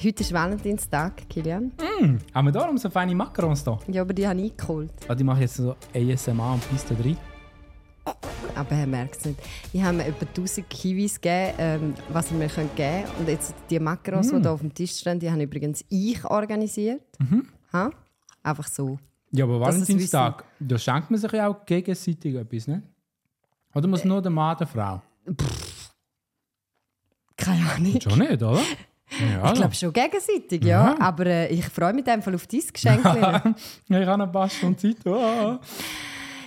Heute ist Valentinstag, Kilian. Mm, haben wir darum so feine Macarons da? Ja, aber die habe ich eingeholt. Ah, die mache ich jetzt so ASMR und da drin. Aber er merkt es nicht. Ich habe mir etwa 1000 Kiwis gegeben, ähm, was ihr mir geben könnt. Und jetzt die Macarons, Mm. die hier auf dem Tisch stehen, die habe übrigens ich organisiert. Mhm. Ha? Einfach so. Ja, aber Valentinstag, da schenkt man sich ja auch gegenseitig etwas, ne? Oder muss nur der Mann der Frau? Keine Ahnung. Schon nicht, oder? Ja, Ich glaube schon gegenseitig, ja. Ja. Aber äh, ich freue mich Fall auf dein Geschenk. ja, ich habe eine paar Stunden Zeit. Oh.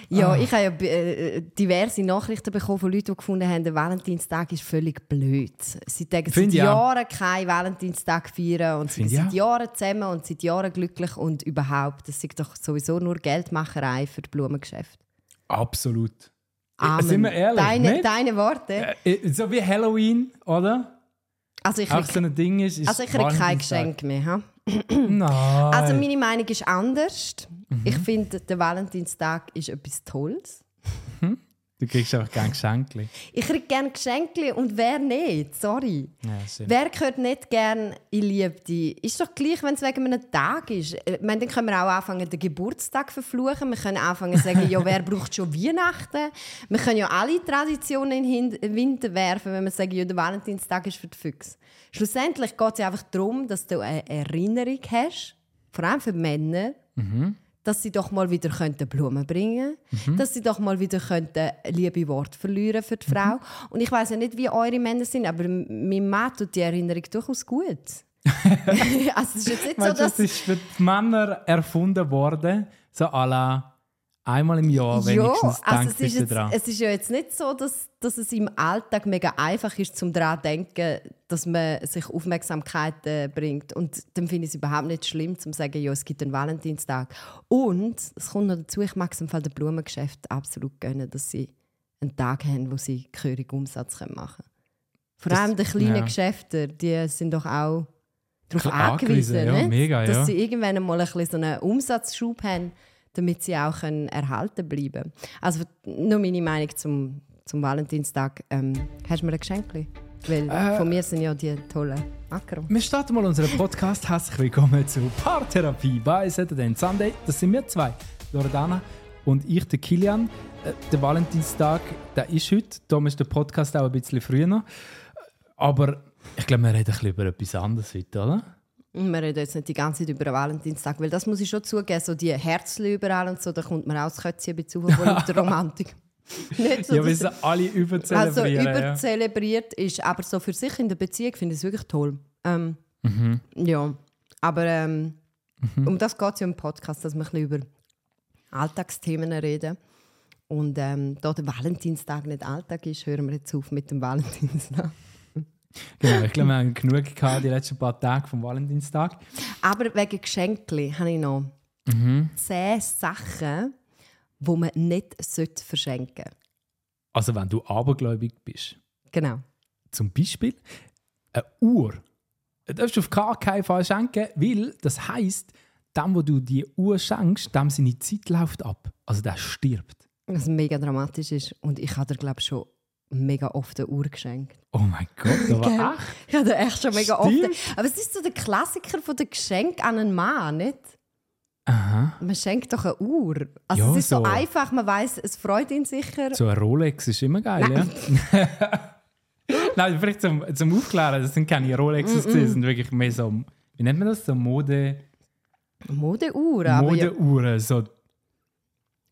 ja, ich habe ja äh, diverse Nachrichten bekommen von Leuten, die gefunden haben, der Valentinstag ist völlig blöd. Sie sagen seit. Jahren keinen Valentinstag feiern und sie Finde sind seit. Jahren zusammen und seit Jahren glücklich und überhaupt. Das ist doch sowieso nur Geldmacherei für die Blumengeschäfte. Absolut. Amen. Sind wir ehrlich, Deine, deine Worte. Äh, So wie Halloween, oder? Also ich Auch so ein Ding ist. ist also ich krieg kein. Geschenk mehr. Ha? Nein. Also meine Meinung ist anders. Mhm. Ich finde, der Valentinstag ist etwas Tolles. Du kriegst einfach kein Geschenk. Ich kriege gerne Geschenke und wer nicht? Sorry. Ja. Wer gehört nicht gerne in Liebe? Ist doch gleich, wenn es wegen einem Tag ist. Äh, Ich meine, dann können wir auch anfangen, den Geburtstag zu verfluchen. Wir können anfangen zu sagen, ja, wer braucht schon Weihnachten? Wir können ja alle Traditionen in den Wind werfen, wenn wir sagen, ja, der Valentinstag ist für die Füchse. Schlussendlich geht es ja einfach darum, dass du eine Erinnerung hast, vor allem für Männer, dass sie doch mal wieder könnten Blumen bringen könnten, dass sie doch mal wieder könnten liebe Worte verlieren für die Frau. Und ich weiß ja nicht, wie eure Männer sind, aber mein Mann tut die Erinnerung durchaus gut. also es ist jetzt nicht so, Meinst du, dass... das ist für die Männer erfunden worden, so à la einmal im Jahr ja, wenigstens also denkt es ist, jetzt, dran. es ist ja jetzt nicht so, dass, dass es im Alltag mega einfach ist, zum daran zu denken, dass man sich Aufmerksamkeit äh, bringt. Und dann finde ich es überhaupt nicht schlimm, zu sagen, ja, es gibt einen Valentinstag. Und es kommt noch dazu, ich mag es im Fall der Blumengeschäft absolut gönnen, dass sie einen Tag haben, wo sie gehörig Umsatz können machen können. Vor Das- allem die kleinen ja. Geschäfte, die sind doch auch darauf angewiesen, angewiesen, ja, mega, dass ja. sie irgendwann einmal ein bisschen so einen Umsatzschub haben, damit sie auch können erhalten bleiben Also nur meine Meinung zum, zum Valentinstag. Ähm, hast du mir ein Geschenk? Weil Äh, von mir sind ja die tollen Macaron. Wir starten mal unseren Podcast. Herzlich willkommen zu Paartherapie bei Saturday Sunday. Das sind wir zwei, Loredana und ich, der Kilian. Äh, Der Valentinstag, der ist heute. Darum ist der Podcast auch ein bisschen früher. Aber ich glaube, wir reden ein bisschen über etwas anderes heute, oder? Wir reden jetzt nicht die ganze Zeit über den Valentinstag, weil das muss ich schon zugeben, so die Herzchen überall und so, da kommt man auch das Kötzchen ein bisschen lauter Romantik. nicht so, Ja, wir sind alle also überzelebrieren. ja. überzelebriert ist, aber so für sich in der Beziehung finde ich es wirklich toll. Ähm, Mhm. Ja, aber ähm, um das geht es ja im Podcast, dass wir ein bisschen über Alltagsthemen reden. Und ähm, da der Valentinstag nicht Alltag ist, hören wir jetzt auf mit dem Valentinstag. Genau, ich glaube, wir haben genug gehabt die letzten paar Tage vom Valentinstag. Aber wegen Geschenken habe ich noch zehn Sachen, die man nicht sollte verschenken sollte. Also, wenn du abergläubig bist, Genau. zum Beispiel eine Uhr. Die darfst du auf gar keinen Fall schenken, weil das heisst, dem, wo du die Uhr schenkst, dem seine Zeit läuft ab. Also der stirbt. Was mega dramatisch ist. Und ich habe dir, glaube ich, schon mega oft eine Uhr geschenkt. Oh mein Gott, aber echt? Ich habe echt schon mega Stimmt. oft. Aber es ist so der Klassiker von der Geschenk an einen Mann, nicht? Aha. Man schenkt doch eine Uhr. Also Ja, es ist so, so. einfach, man weiß, es freut ihn sicher. So ein Rolex ist immer geil, ja? Nein, vielleicht zum, zum Aufklären, das sind keine Rolexes, das sind wirklich mehr so, wie nennt man das, so Mode, Modeuhr, aber ja, Modeuhren, so,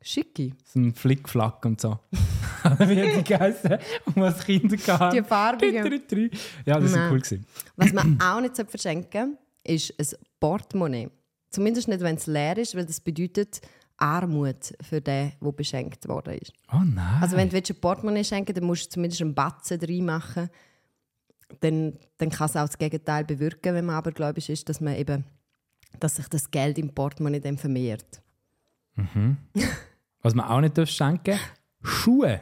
schicke. so ein Flickflack und so. wie hat die geheißen, um was Kinder gehabt Die farbigen. Ja, das war cool. Gewesen. Was man auch nicht verschenken sollte, ist ein Portemonnaie. Zumindest nicht, wenn es leer ist, weil das bedeutet Armut für den, der beschenkt worden ist. Oh nein. Also wenn du ein Portemonnaie schenken dann musst du zumindest einen Batzen reinmachen. Dann, dann kann es auch das Gegenteil bewirken, wenn man aber gläubig ist, dass man eben dass sich das Geld im Portemonnaie dann vermehrt. Was man auch nicht darf schenken Schuhe.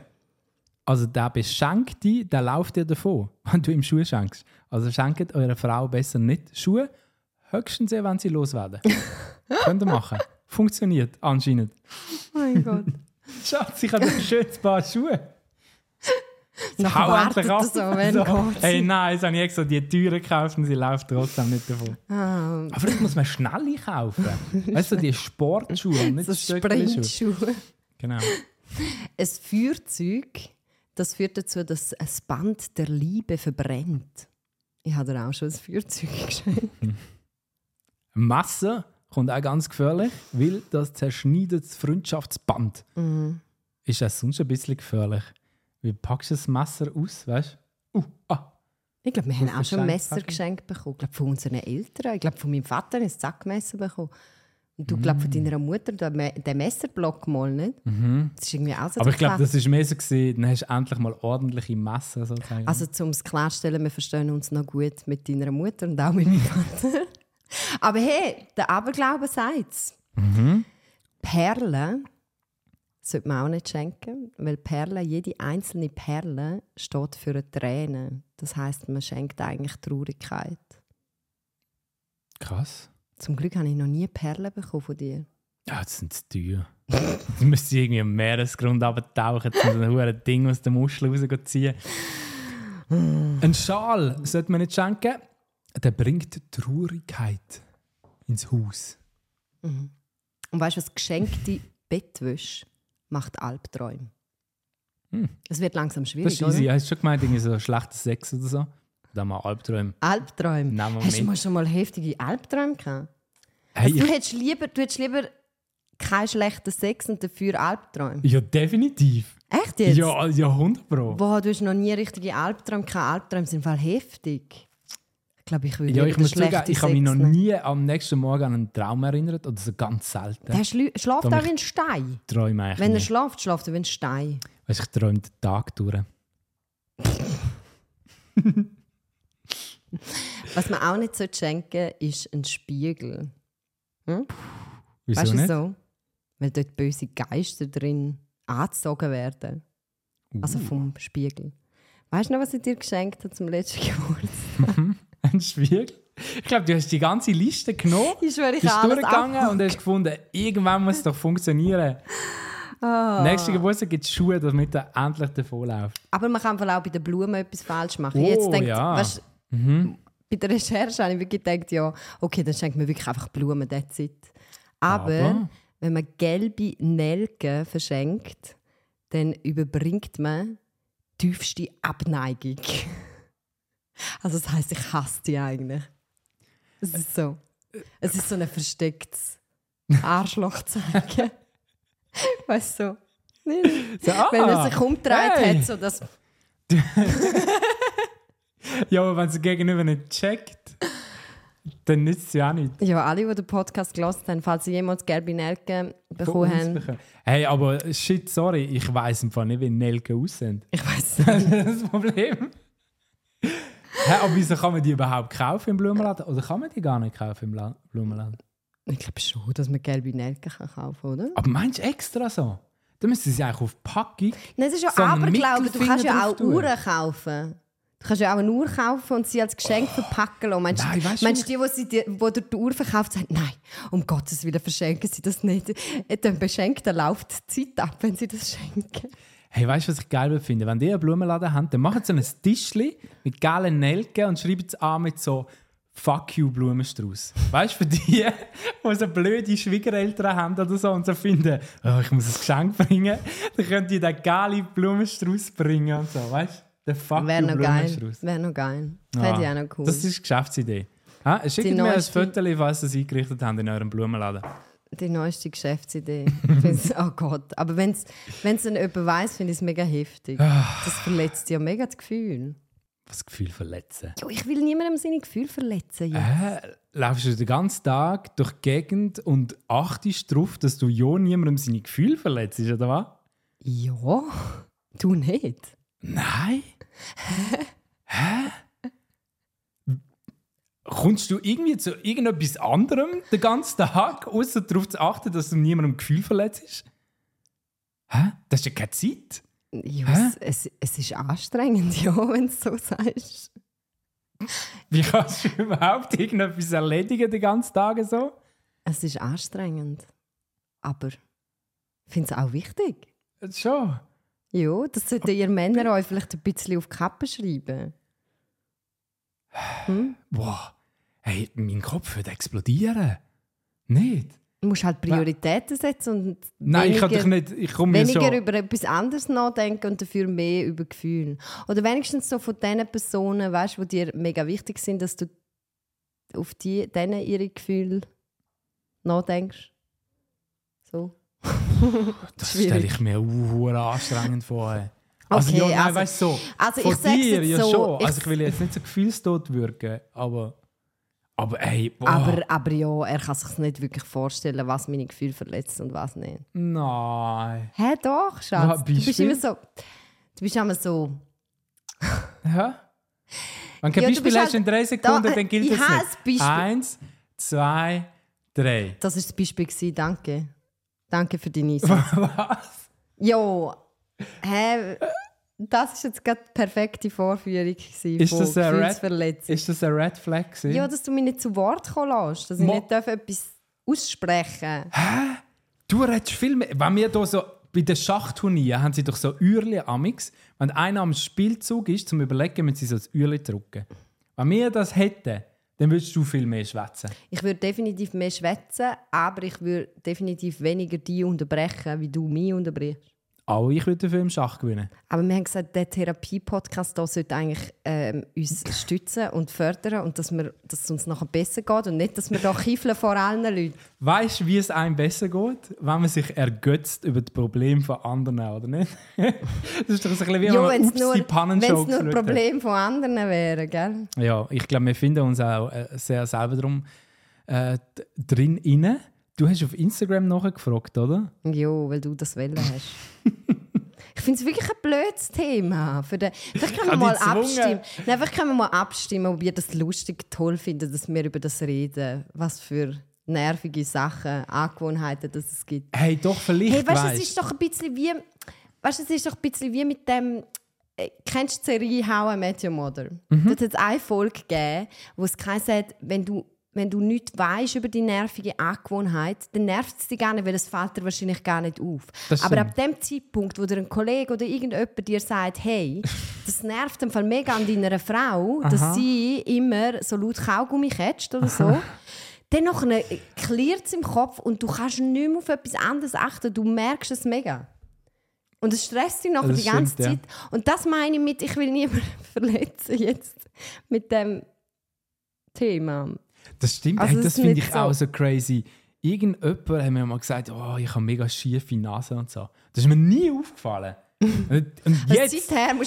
Also der Beschenkte, der läuft dir davon, wenn du ihm Schuhe schenkst. Also schenkt eurer Frau besser nicht Schuhe, höchstens eh, wenn sie loswerden. Könnt ihr machen. Funktioniert anscheinend. Mein Gott. Schatz, ich habe ein schönes Paar Schuhe. Noch hau endlich ab. so, geht Hey, nein, jetzt habe ich extra die Türe gekauft und sie läuft trotzdem nicht davon. Ah, Aber vielleicht muss man schnell kaufen. Weißt du, die Sportschuhe und nicht so. Sprintschuhe. Genau. Ein Feuerzeug, das führt dazu, dass ein Band der Liebe verbrennt. Ich habe dir auch schon ein Feuerzeug geschenkt. Messer kommt auch ganz gefährlich, weil das zerschneidet das Freundschaftsband. Mhm. Ist das sonst ein bisschen gefährlich? Wie packst du das Messer aus, weißt du? Uh, ah. Ich glaube, wir haben auch schon ein Messer geschenkt bekommen. Ich glaube, von unseren Eltern. Ich glaube, von meinem Vater ein Zackmesser bekommen. Und du, glaube von Mm. deiner Mutter den Me- den Messerblock mal nicht. Das ist irgendwie auch so Mhm. Aber ich glaube, das war mehr so, gewesen, dann hast du endlich mal ordentliche Messer sozusagen. Also, um es klarzustellen, wir verstehen uns noch gut mit deiner Mutter und auch mit meinem Vater. Aber hey, der Aberglaube sagt es. Mhm. Perlen sollte man auch nicht schenken, weil Perle, jede einzelne Perle steht für eine Träne. Das heißt, man schenkt eigentlich Traurigkeit. Krass. Zum Glück habe ich noch nie Perlen bekommen von dir. Ja, das sind zu teuer. du müsstest irgendwie am Meeresgrund abtauchen, um so ein hohes Ding aus der Muschel rausziehen. Ein Schal sollte man nicht schenken. Der bringt Traurigkeit ins Haus. Und weißt du, was geschenkte Bettwäsche macht Albträume? Hm. Es wird langsam Das schwierig, ist easy. oder? Hast du schon gemeint, irgendwie so schlechter Sex oder so? Da wir Albträume. Albträume. Nein, Hast du Moment. mal schon mal heftige Albträume gehabt? Hey, Also, du, hättest lieber, du hättest lieber keinen schlechten Sex und dafür Albträume. ja, definitiv. Echt jetzt? Ja, ja, 100 Pro. Boah, du hast noch nie richtige Albträume gehabt. Albträume sind voll heftig. Ich glaube, ich würde Ja, ich muss schlechten ich habe mich noch nie am nächsten Morgen an einen Traum erinnert. Oder so ganz selten. Der schlü- schläft auch wie ein Stein. träume eigentlich Wenn er nie. schläft, schläft er wie ein Stein. Weißt, ich träume den Tag durch. Was man auch nicht so schenken ist ein Spiegel. Wieso weißt du nicht? so? Weil dort böse Geister drin angezogen werden. Also Uh. vom Spiegel. Weißt du noch, was ich dir geschenkt habe zum letzten Geburtstag? Ein Spiegel? Ich glaube, du hast die ganze Liste genommen, Ich schwöre, ich bist durchgegangen und hast gefunden, irgendwann muss es doch funktionieren. Ah. Nächsten Geburtstag gibt es Schuhe, damit er endlich davonläuft. Aber man kann auch bei den Blumen etwas falsch machen. Oh, Jetzt denkt, ja. weißt, Bei der Recherche habe ich wirklich gedacht, ja, okay, dann schenkt man wirklich einfach Blumen, that's it. Aber, Aber? wenn man gelbe Nelken verschenkt, dann überbringt man tiefste Abneigung. Also das heißt, ich hasse die eigentlich. Es ist so. Es ist so ein verstecktes Arschlochzeichen. weißt du? So. Ah, Wenn er sich umdreht hey. hat, so dass Ja, aber wenn es gegenüber nicht checkt, dann nützt es ja auch nicht. Ja, alle, die den Podcast gelesen haben, falls sie jemals gelbe Nelken bekommen haben. Hey, aber shit, sorry, ich weiß im Fall nicht, wie Nelken aussehen. Ich weiß Das nicht. ist das Problem. Hä, aber wieso kann man die überhaupt kaufen im Blumenladen? Oder kann man die gar nicht kaufen im La Blumenladen? Ich glaube schon, dass man gelbe Nelken kann kaufen kann, oder? Aber meinst du extra so? Dann müssen sie eigentlich auf Packung. Nein, es ist ja So Aberglaube. Du kannst ja auch. Uhren kaufen. Du kannst ja auch eine Uhr kaufen und sie als Geschenk verpacken lassen. Meinst, Nein, weißt du meinst du, die, die, die dir die Uhr verkauft, sagen, nein, um Gottes Willen verschenken sie das nicht. Dann Beschenkten läuft die Zeit ab, wenn sie das schenken. Hey, weißt du, was ich geil finde? Wenn die einen Blumenladen haben, dann machen sie ein Tischli mit geilen Nelken und schreiben es an mit so Fuck you Blumenstrauß. Weißt du, für die, die so blöde Schwiegereltern haben oder so und so finden, oh, ich muss ein Geschenk bringen, dann können die den geilen Blumenstrauß bringen und so, weißt du? Der Fuck Wäre noch geil. Ah, Wäre noch geil. Fände ich auch noch cool. Das ist die Geschäftsidee. Ha? Schickt mir ein neueste- Foto, falls ihr es eingerichtet habt in eurem Blumenladen. Die neueste Geschäftsidee. Ich find's- oh Gott. Aber wenn es dann jemand weiss, finde ich es mega heftig. Ah. Das verletzt ja mega das Gefühl. Das Gefühl verletzen. Jo, ich will niemandem seine Gefühle verletzen. Jetzt. Hä? Laufst du den ganzen Tag durch die Gegend und achtest darauf, dass du ja niemandem seine Gefühle verletzt, oder was? Ja, du nicht. Nein. Hä? Kommst du irgendwie zu irgendetwas anderem den ganzen Tag, außer darauf zu achten, dass du niemandem Gefühl verletzt? Hä? Das ist ja keine Zeit. Ja, Hä? es, es, es ist anstrengend, ja, wenn du so sagst. Wie kannst du überhaupt irgendetwas erledigen den ganzen Tag so? Es ist anstrengend. Aber ich finde es auch wichtig. Schon. Ja, das sollten ihr Männer euch vielleicht ein bisschen auf die Kappe schreiben. Boah, hey, mein Kopf wird explodieren. Nicht? Du musst halt Prioritäten setzen und Nein, ich kann weniger- nicht. Ich komme weniger schon. über etwas anderes nachdenken und dafür mehr über Gefühle. Oder wenigstens so von den Personen, weißt, die dir mega wichtig sind, dass du auf die, denen ihre Gefühle nachdenkst. So. Das stelle ich mir uh, anstrengend vor. ey. Also, Okay, ja, nein, also- weißt du, so. Also von ich dir ja so, schon. ich- also, ich will jetzt nicht so gefühlstot wirken, aber. Aber ey, boah, Aber, aber ja, er kann sich nicht wirklich vorstellen, was meine Gefühle verletzt und was nicht. nein. Hä, doch, Schatz. Du bist immer so. Du bist immer so. Hä? Wenn du kein Ja, Beispiel hast halt- in drei Sekunden, Da, dann gilt das nicht. Eins, zwei, drei. Das war das Beispiel. Gewesen. Danke. Danke für deinen Einsatz. Was? Jo, hä? Das ist jetzt gerade die perfekte Vorführung Ist von das ein Red- Gefühlsverletzung. Ist das ein Red Flag? gewesen? Ja, dass du mich nicht zu Wort kommen lässt, dass ich Mo- nicht darf etwas aussprechen Du redest viel mehr. Wenn wir hier so bei den Schachturnieren haben sie doch so Uhrli amix. Wenn einer am Spielzug ist, zum Überlegen, müssen sie so das Uhrli drücken. Wenn wir das hätten, dann würdest du viel mehr schwätzen. Ich würde definitiv mehr schwätzen, aber ich würde definitiv weniger die unterbrechen, wie du mich unterbrichst. Auch ich würde dafür im Schach gewinnen. Aber wir haben gesagt, der Therapie-Podcast sollte eigentlich ähm, uns stützen und fördern und dass, wir, dass es uns nachher besser geht und nicht, dass wir da kiefeln vor allen Leuten. Weißt du, wie es einem besser geht, wenn man sich ergötzt über das Problem von anderen, oder nicht? das ist doch so ein bisschen wie Ja, wenn es nur, nur hat. Problem von anderen wären, gell? Ja, ich glaube, wir finden uns auch äh, sehr selber drum äh, drin inne. Du hast auf Instagram nachgefragt, oder? Ja, weil du das Welle hast. ich finde es wirklich ein blödes Thema. Für den, vielleicht können wir mal abstimmen. Nein, vielleicht können wir mal abstimmen, ob ihr das lustig, toll findet, dass wir über das reden. Was für nervige Sachen, Angewohnheiten dass es gibt. Hey, doch, vielleicht Hey, weißt du, es ist doch ein bisschen wie, weißt, du, es ist doch ein bisschen wie mit dem. äh, Kennst du die Serie How I Met Your Mother? Mhm. Dort hat es eine Folge gegeben, wo es hat, wenn du, wenn du nichts weißt über die nervige Angewohnheit, dann nervt es dich gar nicht, weil es fällt dir wahrscheinlich gar nicht auf. Das Aber ab dem Zeitpunkt, wo dir ein Kollege oder irgendjemand dir sagt, hey, das nervt im Fall mega an deiner Frau, Aha. dass sie immer so laut Kaugummi catcht oder so. Dann nachher klirrt es im Kopf und du kannst nicht mehr auf etwas anderes achten. Du merkst es mega. Und es stresst dich nachher die ganze stimmt, ja. Zeit. Und das meine ich mit, ich will niemanden verletzen jetzt mit dem Thema. Das stimmt, Also hey, das finde ich so- auch so crazy. Irgendjemand hat mir mal gesagt, oh, ich habe mega schiefe Nase und so. Das ist mir nie aufgefallen. und und jetzt,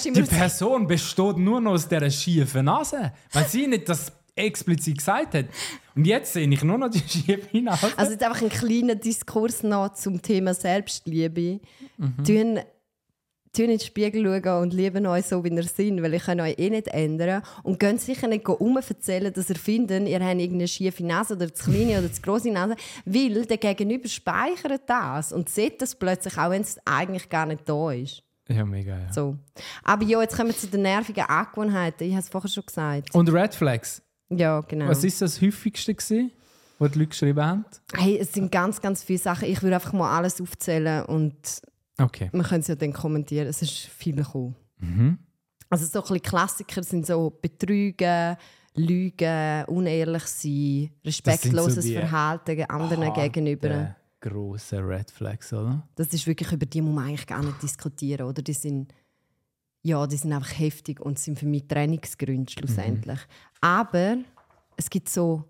die Person besteht nur noch aus dieser schiefen Nase. Wenn sie nicht das explizit gesagt hat. Und jetzt sehe ich nur noch die schiefe Nase. Also jetzt einfach ein kleiner Diskurs noch zum Thema Selbstliebe. Mhm. Tun, tun in den Spiegel schauen und lieben euch so, wie ihr seid, weil ich kann euch eh nicht ändern. Und könnt sicher nicht um erzählen, dass ihr findet, ihr habt irgendeine schiefe Nase oder zu kleine oder zu grosse Nase, weil der Gegenüber speichert das und sieht das plötzlich, auch wenn es eigentlich gar nicht da ist. ja, mega, ja. So. Aber ja, jetzt kommen wir zu den nervigen Angewohnheiten. Ich habe es vorher schon gesagt. Und Red Flags, Ja, genau. was ist das häufigste gewesen, was die Leute geschrieben haben? Hey, es sind ganz, ganz viele Sachen. Ich würde einfach mal alles aufzählen und Okay. man kann es ja dann kommentieren. Es ist viel gekommen. Mhm. Also so ein bisschen Klassiker sind so Betrügen, Lügen, unehrlich sein, respektloses die Verhalten anderen gegenüber. Harte, Grosse Red Flags, oder? Das ist wirklich, über die muss man eigentlich gar nicht diskutieren, oder? Die sind, ja, die sind einfach heftig und sind für mich Trainingsgründe schlussendlich. Aber es gibt so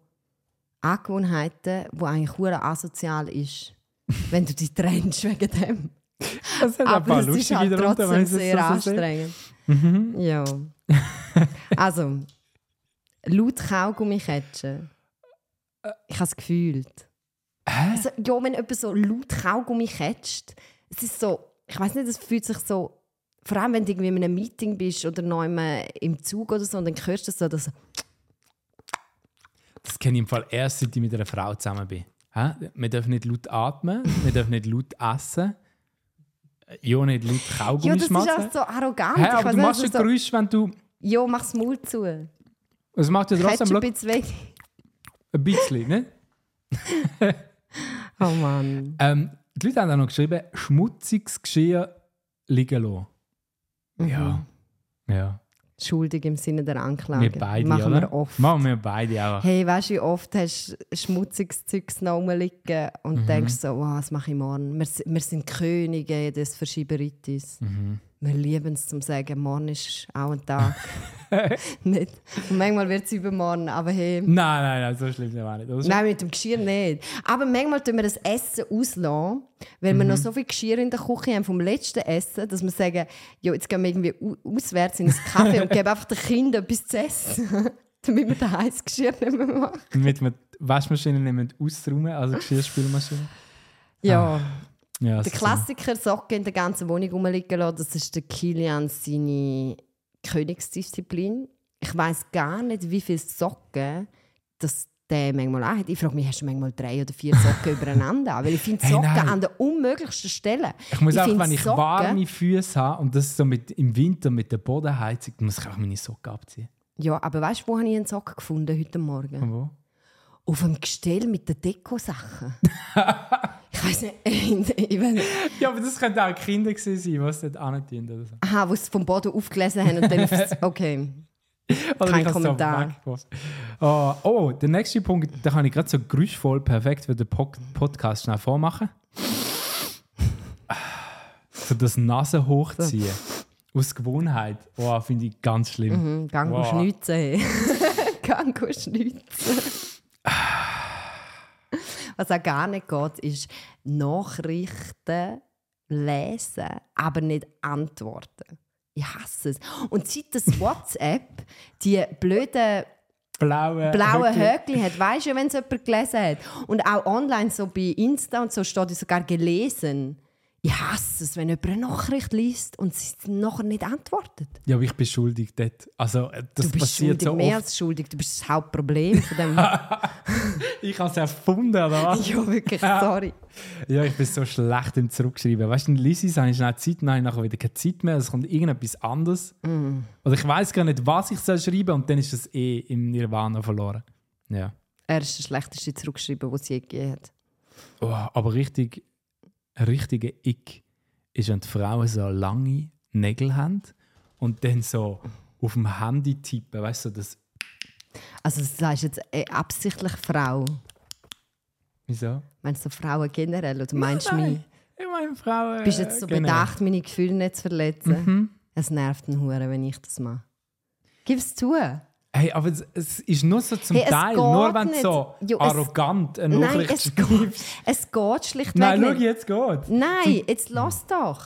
Angewohnheiten, die eigentlich asozial ist, wenn du dich trennst wegen dem. Das hat ein Aber paar es ist lustige halt darunter, trotzdem sehr so anstrengend. Mhm. Ja. also, laut Kaugummi catchen. Ich habe es gefühlt. Hä? Also, ja, wenn jemand so laut Kaugummi catcht, es ist so, ich weiß nicht, es fühlt sich so, vor allem wenn du irgendwie in einem Meeting bist oder noch im Zug oder so, und dann hörst du so, dass Das kenne ich im Fall erst, seit ich mit einer Frau zusammen bin. Hä? Wir dürfen nicht laut atmen, wir dürfen nicht laut essen, ja nicht laut ja, Kaugummi das ist halt so arrogant. Ich aber du nicht, machst ein so, Geräusch, wenn du... Ja, mach's Maul zu. Es macht ja trotzdem ein bisschen weg. ein bisschen, ne? Oh Mann. Ähm, die Leute haben auch noch geschrieben, schmutziges Geschirr liegen lassen. Mhm. Ja. Ja. Schuldig im Sinne der Anklage. Wir beide, Machen oder? wir oft. Machen wir beide auch. Hey, weißt du, oft hast du schmutziges Zeugs noch rumliegen und Mhm. denkst so, wow, was mache ich morgen? Wir, wir sind Könige des Verschieberitis. Mhm. Wir lieben es, zum sagen, morgen ist auch ein Tag. nicht. Und manchmal wird es übermorgen, aber hey. Nein, nein, nein, so schlimm auch nicht. oder? Nein, mit dem Geschirr nicht. Aber manchmal tun wir das Essen auslassen, weil Mhm. wir noch so viel Geschirr in der Küche haben vom letzten Essen, dass wir sagen, jo, jetzt gehen wir irgendwie au- auswärts in ein Café und geben einfach den Kindern etwas zu essen, damit wir das heißes Geschirr nicht mehr machen. Damit wir die Waschmaschine nicht mehr ausräumen, also Geschirrspülmaschine. Ja, Ja, der. Klassiker Socken in der ganzen Wohnung rumliegen lassen, das ist der Kilian seine Königsdisziplin. Ich weiß gar nicht, wie viele Socken das der manchmal auch hat. Ich frage mich, hast du manchmal drei oder vier Socken übereinander? Weil ich finde Hey, Socken nein. an der unmöglichsten Stelle. Ich muss Ich auch, wenn ich Socken- warme Füße habe und das so mit, im Winter mit der Bodenheizung, dann muss ich auch meine Socken abziehen. Ja, aber weißt du, wo habe ich einen Socken gefunden heute Morgen? Wo? Auf dem Gestell mit den Dekosachen. ich weiß nicht, ich weiß nicht. Ja, aber das könnten auch Kinder gewesen sein, die es dort anziehen oder so. Aha, wo sie vom Boden aufgelesen haben und dann aufs... Okay. Oder Kein es Kommentar. Oh, oh, der nächste Punkt, da kann ich gerade so geräuschvoll perfekt für den Po- Podcast schnell vormachen. So das Nase hochziehen. Aus Gewohnheit. Oh, finde ich ganz schlimm. Mhm, gang Wow. schnitzen. gang schnitzen. Was auch gar nicht geht, ist Nachrichten lesen, aber nicht antworten. Ich hasse es. Und seit das WhatsApp die blöden Blaue, blaue. Höckli hat, weißt du, wenn es jemand gelesen hat. Und auch online, so bei Insta und so, steht sogar gelesen. Ich hasse es, wenn jemand eine Nachricht liest und sie nachher nicht antwortet. Ja, aber ich bin schuldig dort. Also, äh, das Du bist passiert schuldig, so mehr oft. als schuldig. Du bist das Hauptproblem von dem. Ich habe es erfunden, oder was? ja, wirklich, sorry. Ja, ich bin so schlecht im Zurückschreiben. Weißt du, in Lysis habe ich schnell Zeit, ich nachher wieder keine Zeit mehr. Es kommt irgendetwas anderes. Mm. Oder ich weiß gar nicht, was ich soll schreiben und dann ist es eh im Nirvana verloren. Ja. Er ist der schlechteste Zurückschreiben, was es je gegeben hat. Oh, aber richtig, ein richtiger Ick ist, wenn die Frauen so lange Nägel haben und dann so auf dem Handy tippen. Weißt du, das. Also, das sagst jetzt äh, absichtlich Frau. Wieso? Meinst du Frauen generell oder meinst du mich? Ich meine, Frauen. Bist jetzt so generell. bedacht, meine Gefühle nicht zu verletzen? Mhm. Es nervt einen Hure, wenn ich das mache. Gib es zu. Hey, aber es, es ist nur so zum Hey, Teil. geht Nur wenn du nicht. so Jo, arrogant eine Nein, Nachricht es schreibst. geht, es geht schlichtweg Nein, schau, nicht. jetzt geht's. Nein, jetzt lass doch.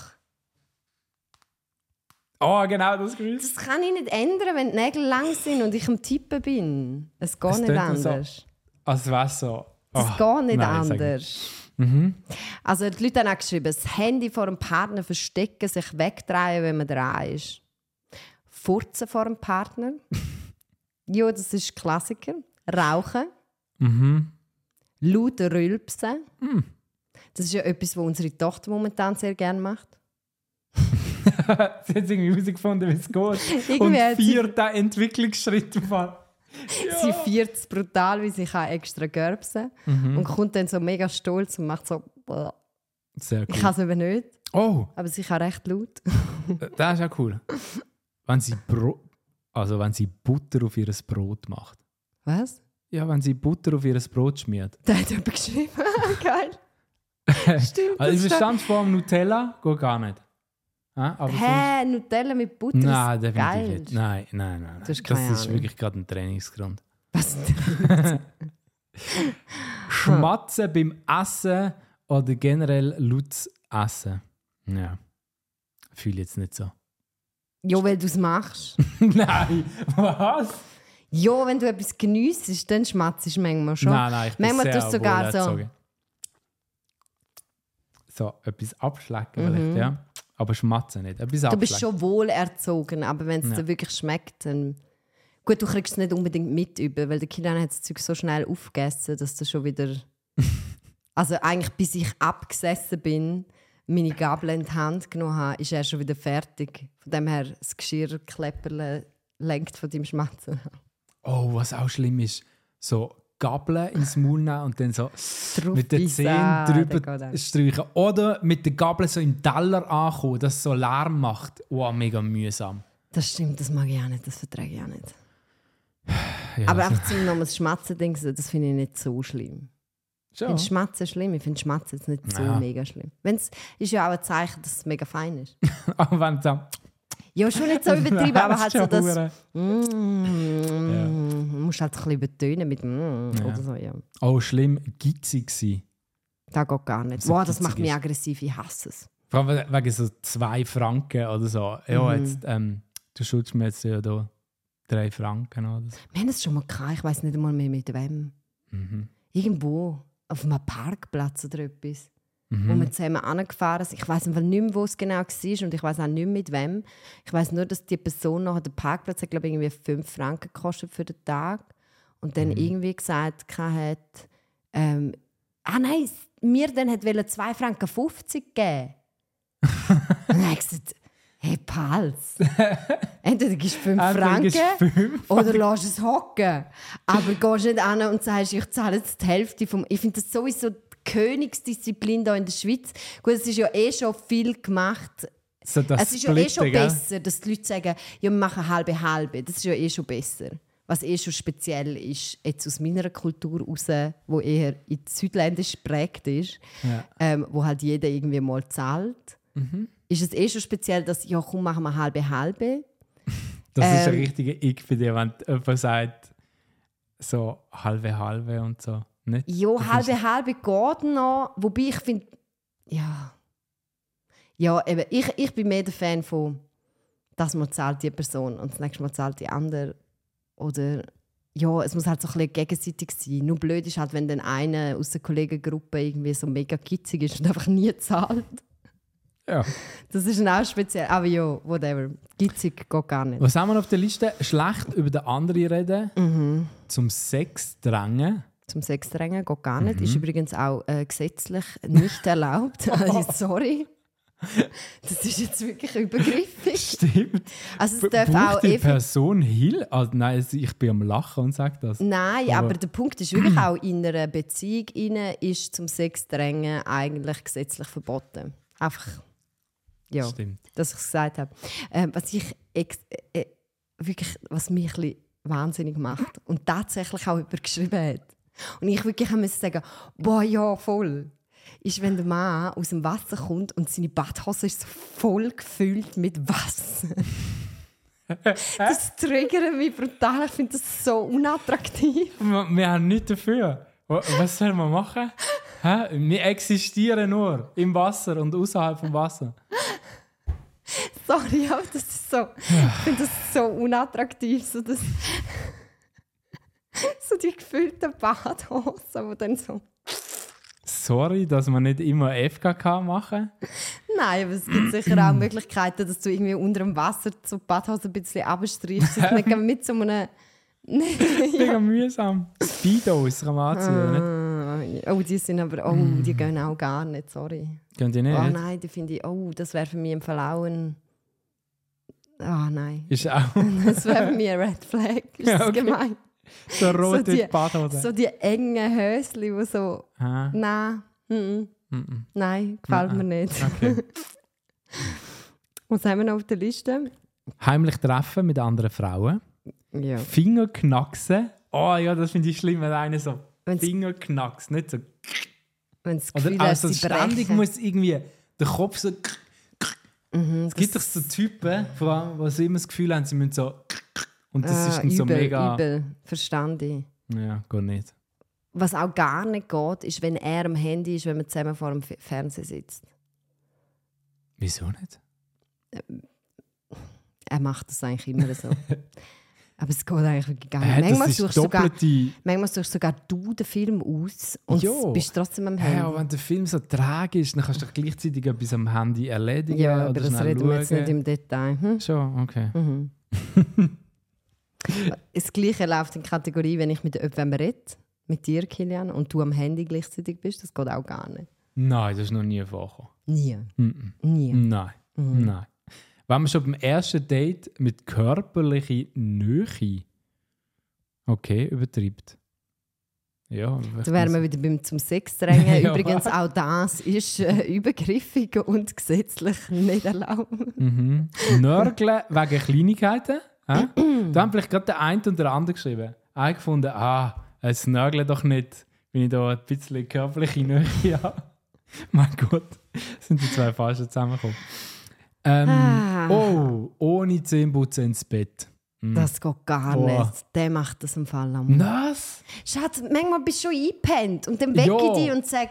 Oh, genau das Geräusch. Das kann ich nicht ändern, wenn die Nägel lang sind und ich am Tippen bin. Es geht Es nicht tönt so- anders. Als wäre es so. Oh, geht nicht nein, anders. Mhm. Also die Leute haben auch geschrieben, das Handy vor dem Partner verstecken, sich wegdrehen, wenn man dran ist. Furzen vor dem Partner. ja, das ist Klassiker. Rauchen. Mhm. Laut rülpsen. Mm. Das ist ja etwas, was unsere Tochter momentan sehr gerne macht. Sie hat irgendwie herausgefunden, wie es geht. Irgendwie Und sie- vier den Entwicklungsschritt im Fall. Sie feiert es brutal, wie sie kann extra gerbsen Mhm. und kommt dann so mega stolz und macht so. Sehr Ich cool. kann es eben nicht, Oh, aber sie kann recht laut. das ist auch cool. Wenn sie, also wenn sie Butter auf ihr Brot macht. Was? Ja, wenn sie Butter auf ihr Brot schmiert. Da hat jemand geschrieben. Geil. Stimmt. Also, das ich verstand vor dem Nutella, geht gar nicht. Ja, aber sonst- Hä, Nutella mit Butter Nein, ist definitiv geil. nicht. Nein, nein, nein. Hast Das ist Ahnung. wirklich gerade ein Trainingsgrund. Was? Schmatzen beim Essen oder generell lautes Essen. Ja. Fühle jetzt nicht so. Ja, weil du es machst. nein, was? Ja, wenn du etwas geniessest, dann schmatzt du manchmal schon. Nein, nein, ich bin Manchmal sehr tust du sogar so-. So, etwas abschlecken Mhm. vielleicht, ja. Aber schmatzen nicht. Etwas Du bist schon wohl erzogen, aber wenn es Ja. dir wirklich schmeckt, dann. Gut, du kriegst es nicht unbedingt mit über, weil der Kilian hat das Zeug so schnell aufgegessen, dass du schon wieder. also eigentlich bis ich abgesessen bin, meine Gabel in die Hand genommen habe, ist er schon wieder fertig. Von dem her, das Geschirrklepperle lenkt von deinem Schmatzen. Oh, was auch schlimm ist, so Gabel ins Maul nehmen und dann so Drauf mit den ah, drüber streichen. Oder mit der Gabel so im Teller ankommen, dass es so Lärm macht. Oh, mega mühsam. Das stimmt, das mag ich auch nicht, das verträge ich auch nicht. Ja, Aber also- einfach zum nochmal das Schmatzen denken, das finde ich nicht so schlimm. Ich finde Schmatzen schlimm, ich finde Schmatzen jetzt nicht so Ja. mega schlimm. Wenn's, ist ja auch ein Zeichen, dass es mega fein ist. Aber wenn du Ja, schon nicht so übertrieben, aber halt so das... Hure- Mm, musst halt ein bisschen übertönen mit mm, Ja. oder so, ja. Oh, schlimm, gitzig sein. Das geht gar nicht. So Boah, das macht mich ist. aggressiv, ich hasse es. Vor allem wegen so zwei Franken oder so. Ja, Mhm. jetzt, ähm, du schuldest mir jetzt ja da drei Franken oder so. Wir haben es schon mal gehabt, ich weiß nicht einmal mehr mit wem. Mhm. Irgendwo, auf einem Parkplatz oder etwas. Mhm. wo wir zusammen angefahren sind. Ich weiß nicht mehr, wo es genau war und ich weiß auch nicht mehr mit wem. Ich weiß nur, dass die Person nachher den Parkplatz hat, glaube ich, irgendwie 5 Franken gekostet für den Tag und dann irgendwie gesagt hat, ähm, ah nein, mir dann hat 2 Franken 50 geben. und dann habe ich gesagt, hey Pals, entweder gibst du 5 Entweder gibst Franken fünf. oder lass es hocken. Aber gehst nicht an und sagst, ich zahle jetzt die Hälfte vom. Ich finde das sowieso die Königsdisziplin hier in der Schweiz. Gut, es ist ja eh schon viel gemacht. So es ist ja eh schon besser, dass die Leute sagen, ja, wir machen halbe halbe. Das ist ja eh schon besser. Was eh schon speziell ist, jetzt aus meiner Kultur raus, wo eher in Südländisch geprägt ist, Ja. ähm, wo halt jeder irgendwie mal zahlt, Mhm. ist es eh schon speziell, dass, ja komm, machen wir halbe halbe. Das ist ein Ähm, richtiger Ick für dich, wenn jemand sagt, so halbe halbe und so. Nicht? Ja, Das halbe halbe geht noch. Wobei ich finde, ja. Ja, eben, ich, ich bin mehr der Fan von, dass man zahlt die Person und das nächste Mal zahlt die andere. Oder ja, es muss halt so ein bisschen gegenseitig sein. Nur blöd ist halt, wenn dann einer aus der Kollegengruppe irgendwie so mega kitzig ist und einfach nie zahlt. Ja. Das ist auch speziell. Aber ja, whatever. Kitzig geht gar nicht. Was haben wir auf der Liste? Schlecht über den anderen reden, Mhm. zum Sex drängen. Zum Sexdrängen geht gar nicht. Ist übrigens auch äh, gesetzlich nicht erlaubt. Also, sorry. Das ist jetzt wirklich übergriffig. Stimmt. Also es darf Braucht auch die Person Hilfe? Also, nein, ich bin am Lachen und sage das. Nein, Aber- aber, der Punkt ist wirklich auch in einer Beziehung rein, ist zum Sexdrängen eigentlich gesetzlich verboten. Einfach, ja, Stimmt. dass ich es gesagt habe. Ähm, was ich äh, äh, wirklich, was mich ein bisschen wahnsinnig macht und tatsächlich auch übergeschrieben hat. Und ich wirklich müssen sagen, boah, ja, voll. Ist, wenn der Mann aus dem Wasser kommt und seine Badhose ist so voll gefüllt mit Wasser. das triggert mich brutal. Ich finde das so unattraktiv. Wir, wir haben nichts dafür. Wa- Was sollen wir machen? Hä? Wir existieren nur im Wasser und außerhalb vom Wasser. Sorry, aber das ist so. Ich finde das so unattraktiv. So, das, so die gefüllten Badhosen, die dann so. Sorry, dass wir nicht immer FKK machen. Nein, aber es gibt sicher auch Möglichkeiten, dass du irgendwie unter dem Wasser so die Badhose ein bisschen abstreichst. Das nicht mit so einem. Mega mühsam. Speedos kann man anziehen? Ah, oh, die sind aber. Oh, die gehen auch gar nicht, sorry. Könnt ihr nicht? Oh nein, die finde ich. Oh, das wäre für mich ein Verlauen. Ah nein. Ist auch Das wäre für mich ein Red Flag. Ist Ja, das okay. gemein? so rote die- Badhose. So die engen Höschen, die so. Ah, Nein, mm, mm, nein, gefällt mir nicht. okay. Was haben wir noch auf der Liste? Heimlich treffen mit anderen Frauen. Ja. Finger knacksen. Oh ja, das finde ich schlimm, wenn einer so Wenn's- Finger knackst. Nicht so. Wenn Oder Gefühl hast, also ständig brechen. muss irgendwie der Kopf so. Mhm, Es gibt doch so Typen, vor allem, die so immer das Gefühl haben, sie müssen so. Und das ah, ist dann so übel, mega. Übel, verstand ich. Ja, geht nicht. Was auch gar nicht geht, ist, wenn er am Handy ist, wenn man zusammen vor dem Fernseher sitzt. Wieso nicht? Er macht das eigentlich immer so. Aber es geht eigentlich wirklich gar nicht. Hä, manchmal, suchst sogar, manchmal suchst sogar du den Film aus und Jo. bist trotzdem am Handy. Aber wenn der Film so träge ist, dann kannst du gleichzeitig etwas am Handy erledigen ja, aber das reden wir jetzt schauen. nicht im Detail. Hm? Schon, okay. Mhm. das Gleiche läuft in die Kategorie, wenn ich mit jemandem rede, mit dir, Kilian, und du am Handy gleichzeitig bist. Das geht auch gar nicht. Nein, das ist noch nie vorgekommen. Nie. Mhm. Nie. Nein, nein. Wenn man schon beim ersten Date mit körperlicher Nähe okay, übertreibt. Ja, Da wären wir wieder beim zum Sex drängen. Ja, Übrigens, auch das ist äh, übergriffig und gesetzlich nicht erlaubt. Mhm. Nörgeln wegen Kleinigkeiten. Hä? da haben vielleicht gerade der eine und der andere geschrieben. Einer gefunden, ah, es nörgeln doch nicht, wenn ich da ein bisschen körperliche Nähe habe. mein Gott, sind die zwei Falschen zusammengekommen. Ähm, Ah. Oh, ohne Zähneputzen ins Bett. Hm. Das geht gar Boah. nicht. Der macht das im Fall am. Was? Schatz, manchmal bist du schon eingepennt und dann wecke ich dich und sage,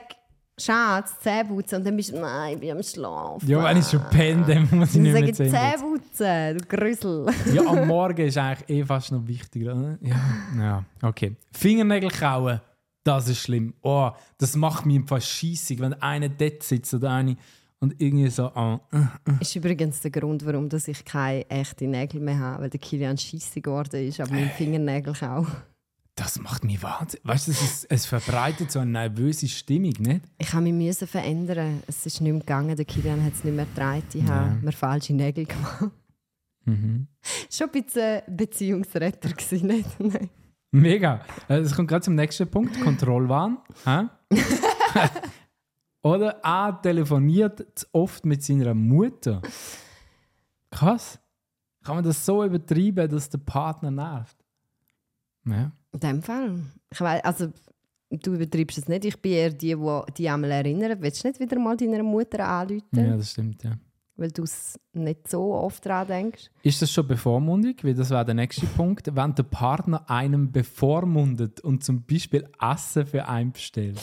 Schatz, Zähne putzen. Und dann bist du, nein, ich bin am Schlafen. Ja, wenn ich schon penne, dann muss ich nicht dann mehr sage ich, Zähne Zähne putzen, du Grüssel. Ja, am Morgen ist eigentlich eh fast noch wichtiger. oder? Ja, ja okay. Fingernägel kauen, das ist schlimm. Oh, das macht mich fast scheissig, wenn einer dort sitzt oder eine und irgendwie so, ah, äh, ist übrigens der Grund, warum dass ich keine echten Nägel mehr habe, weil der Kilian scheissig geworden ist, aber mein Fingernägel auch. das macht mich wahnsinnig. Weißt du, es, ist- es verbreitet so eine nervöse Stimmung, nicht? Ich habe mich müssen verändern. Es ist nicht mehr gegangen. Der Kilian hat es nicht mehr getragen. Ich Ja. habe mir falsche Nägel gemacht. Mhm. Schon ein bisschen Beziehungsretter gewesen, nicht? Nein. Mega. Äh, Es kommt gerade zum nächsten Punkt: Kontrollwahn. Oder er telefoniert zu oft mit seiner Mutter. Krass. Kann man das so übertreiben, dass der Partner nervt? Ja. In dem Fall. Ich weiss, also, du übertreibst es nicht. Ich bin eher die, die die einmal erinnern. Willst du nicht wieder mal deiner Mutter anrufen? ja, das stimmt, ja. Weil du es nicht so oft daran denkst? Ist das schon Bevormundung? Weil das wäre der nächste Punkt. Wenn der Partner einem bevormundet und zum Beispiel Essen für einen bestellt.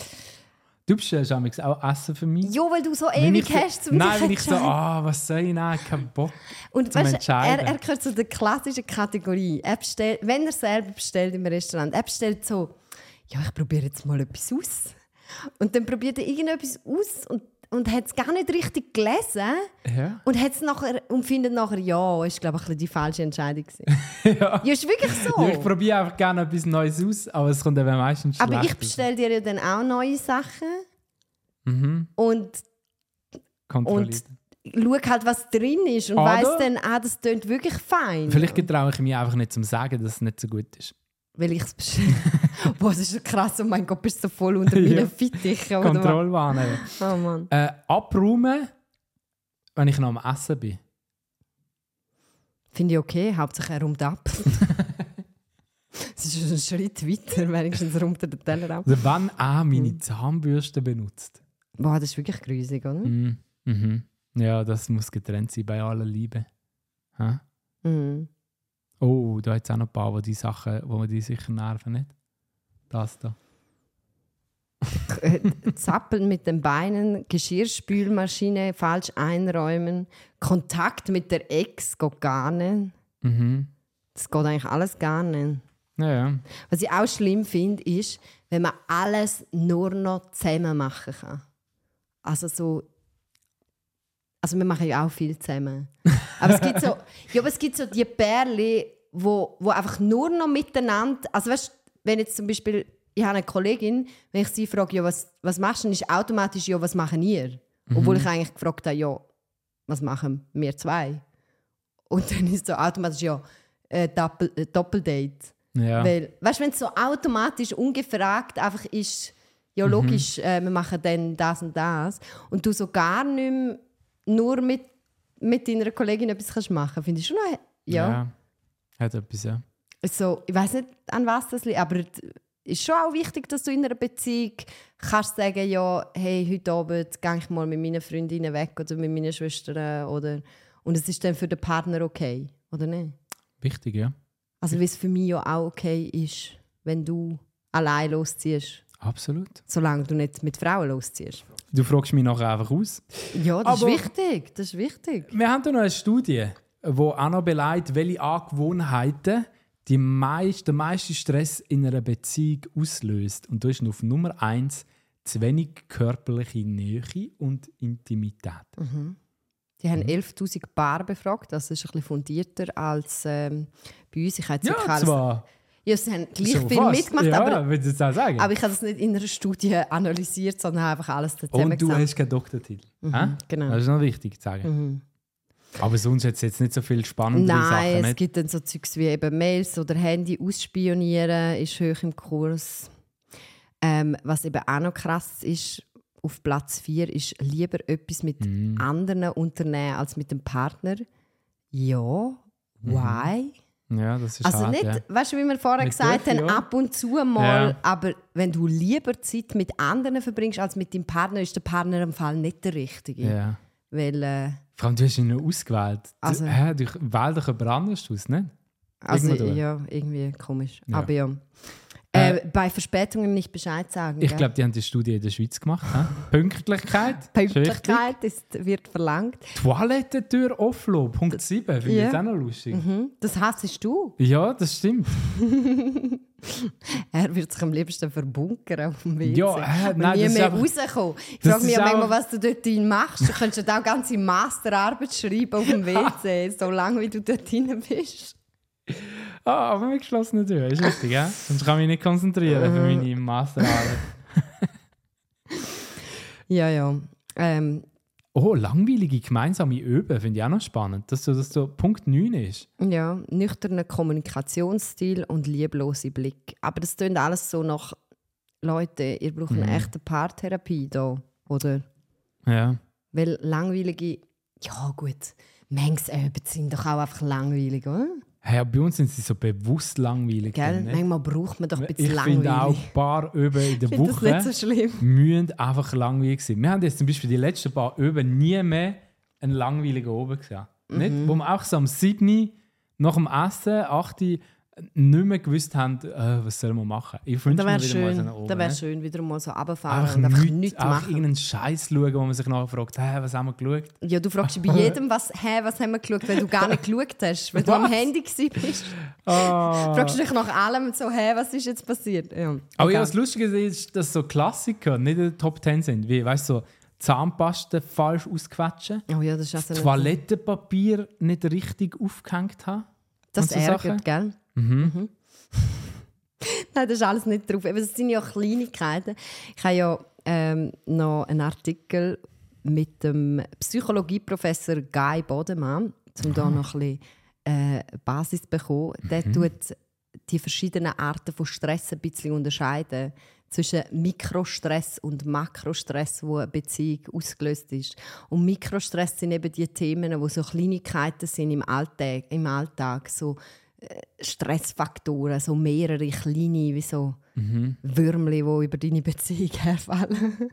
Du bestellst auch Essen für mich? Ja, weil du so ewig ich, hast, um Nein, wenn ich so, ah, was soll ich nehmen? Kein Bock. Und zum weißt, er, er gehört zu der klassischen Kategorie. Er bestellt, wenn er selber bestellt im Restaurant, er bestellt so, ja, ich probiere jetzt mal etwas aus. Und dann probiert er irgendetwas aus und, und hat es gar nicht richtig gelesen Ja. und, hat's nachher, und findet nachher, ja, ist glaube ich die falsche Entscheidung. gewesen. ja. ja, ist wirklich so. Ja, ich probiere einfach gerne etwas Neues aus, aber es kommt eben meistens schlecht. Aber ich bestelle dir ja dann auch neue Sachen Mhm. und Kontrolliert. schaue halt, was drin ist und weiss dann, ah, das tönt wirklich fein. Vielleicht getraue ich mich einfach nicht zum Sagen, dass es nicht so gut ist. Weil ich es. Boah, das ist so krass. Oh mein Gott, bist du so voll unter Ja. meinen Fittichen. oder was? Kontrollwahn. Oh Mann. äh, abräumen, wenn ich noch am Essen bin. Finde ich okay. Hauptsache er räumt ab. Es ist ein Schritt weiter. Wenigstens räumt er den Teller ab. Also wenn Mhm. meine Zahnbürste benutzt. Boah, das ist wirklich grusig, oder? Mhm. Mhm. Ja, das muss getrennt sein bei aller Liebe. Hä? Mhm. Oh, da hat es auch noch ein paar, wo die Sachen, wo die sicher nerven, nicht? Das da. Zappeln mit den Beinen, Geschirrspülmaschine falsch einräumen, Kontakt mit der Ex geht gar nicht. Mhm. Das geht eigentlich alles gar nicht. Ja, ja. Was ich auch schlimm finde, ist, wenn man alles nur noch zusammen machen kann. Also so. Also wir machen ja auch viel zusammen. Aber es gibt so, ja, aber es gibt so die Perle, wo, wo einfach nur noch miteinander. Also weißt, wenn jetzt zum Beispiel ich habe eine Kollegin, wenn ich sie frage, ja, was, was machst du, dann ist automatisch ja, was machen ihr? Obwohl ich eigentlich gefragt habe, ja, was machen wir zwei? Und dann ist so automatisch ja äh, Doppel, äh, Doppeldate. ja. Weil, weißt du, wenn es so automatisch ungefragt einfach ist, ja logisch, äh, wir machen dann das und das und du so gar nicht mehr nur mit, mit deiner Kollegin etwas kannst machen, finde ich schon noch, ja. Hat etwas, ja. So, ich weiß nicht, an was das liegt, aber es ist schon auch wichtig, dass du in einer Beziehung kannst sagen, ja, hey, heute Abend gehe ich mal mit meinen Freundinnen weg oder mit meinen Schwestern oder und es ist dann für den Partner okay, oder nicht? Wichtig, ja. Also wie es für mich ja auch okay ist, wenn du allein losziehst, Absolut. solange du nicht mit Frauen losziehst. Du fragst mich nachher einfach aus. Ja, das Aber- ist wichtig, das ist wichtig. Wir haben hier noch eine Studie, die auch noch beleidigt, welche Angewohnheiten die meist, den meisten Stress in einer Beziehung auslöst. Und da ist auf Nummer eins zu wenig körperliche Nähe und Intimität. Die haben 11'000 Paare befragt, das ist ein bisschen fundierter als ähm, bei uns. Ich Ja, zwar. Ja, sie haben gleich viel fast. mitgemacht, ja, aber, ich auch sagen. aber ich habe das nicht in einer Studie analysiert, sondern einfach alles und du zusammengesammelt. hast keinen Doktortitel. Hä? genau. Das ist noch wichtig zu sagen. Aber sonst hat es jetzt nicht so viel spannende Nein, Sachen. es Nicht? gibt dann so Zeugs wie eben Mails oder Handy ausspionieren ist hoch im Kurs. Ähm, was eben auch noch krass ist, auf Platz 4 ist lieber etwas mit Mhm. anderen unternehmen als mit dem Partner. Ja, why? Ja, das ist Also hart, nicht, ja. weißt du, wie wir vorher Nicht gesagt haben, ja. ab und zu mal, Ja. aber wenn du lieber Zeit mit anderen verbringst als mit deinem Partner, ist der Partner im Fall nicht der Richtige. ja. Weil, äh, Vor allem, du hast ihn noch ausgewählt. Also- du, hä, du wählst doch jemand anderes aus, nicht? also durch. ja, irgendwie komisch. Aber ja. Äh, Äh, bei Verspätungen nicht Bescheid sagen. Ich glaube, die haben die Studie in der Schweiz gemacht. Pünktlichkeit. Pünktlichkeit ist, wird verlangt. Toilettentür offen, Punkt 7. Finde Ja. ich auch noch lustig. Mhm. Das hassest du. Ja, das stimmt. Er wird sich am liebsten verbunkern auf dem WC. Ja, äh, nein, nie mehr einfach- rauskommen. Ich frage mich ja manchmal, was du dort machst. Du könntest ja auch ganze Masterarbeit schreiben auf dem WC, so lange wie du dort drin bist. Ah, aber mit geschlossenen Türen, ist richtig, ja? Sonst kann ich mich nicht konzentrieren für meine Masterarbeit. Ja, ja. Ähm, Oh, langweilige gemeinsame Üben finde ich auch noch spannend, dass so, dass so Punkt 9 ist. ja, nüchterner Kommunikationsstil und lieblose Blick. Aber das klingt alles so nach Leute, ihr braucht Mhm. eine echte Paartherapie da, oder? Ja. Weil langweilige, ja gut, manches Üben sind doch auch einfach langweilig, oder? Hey, bei uns sind sie so bewusst langweilig. Gell? dann? Manchmal braucht man doch ein bisschen ich finde auch, langweilig. ein paar Üben in der Woche nicht so schlimm. müssen einfach langweilig sein. Wir haben jetzt zum Beispiel die letzten paar Üben nie mehr einen langweiligen oben gesehen. Mhm. Nicht? Wo wir auch so am 7. nach dem Essen, 8. nicht mehr gewusst haben, äh, was sollen wir machen. Ich wünsche Das mir wäre wieder mal so schön, oben. das wär nicht? schön, wieder mal so runterfahren Einfach, und einfach nichts, nichts einfach machen. irgendeinen Scheiß schauen, wo man sich nachher fragt, hey, was haben wir geschaut? Ja, du fragst dich bei jedem, was, hä, was haben wir geschaut, weil du gar nicht geschaut hast, weil du am? Handy bist. Ah. Fragst du dich nach allem so, hä, was ist jetzt passiert? Ja. Aber Okay. ja, was Lustige ist, dass so Klassiker nicht in den Top 10 sind. Wie, weißt du, so Zahnpasta falsch ausquetschen, Oh ja, das ist also nicht- Toilettenpapier nicht richtig aufgehängt haben. Das so ärgert, Sachen. gell? Mhm. Nein, das ist alles nicht drauf. Aber das sind ja Kleinigkeiten. Ich habe ja ähm, noch einen Artikel mit dem Psychologieprofessor Guy Bodemann, um da noch ein bisschen äh, Basis zu bekommen. Der tut die verschiedenen Arten von Stress ein bisschen unterscheiden zwischen Mikrostress und Makrostress, wo eine Beziehung ausgelöst ist. Und Mikrostress sind eben die Themen, wo so Kleinigkeiten sind im Alltag, im Alltag so Stressfaktoren, so mehrere kleine, wie so Mhm. Würmli, die über deine Beziehung herfallen.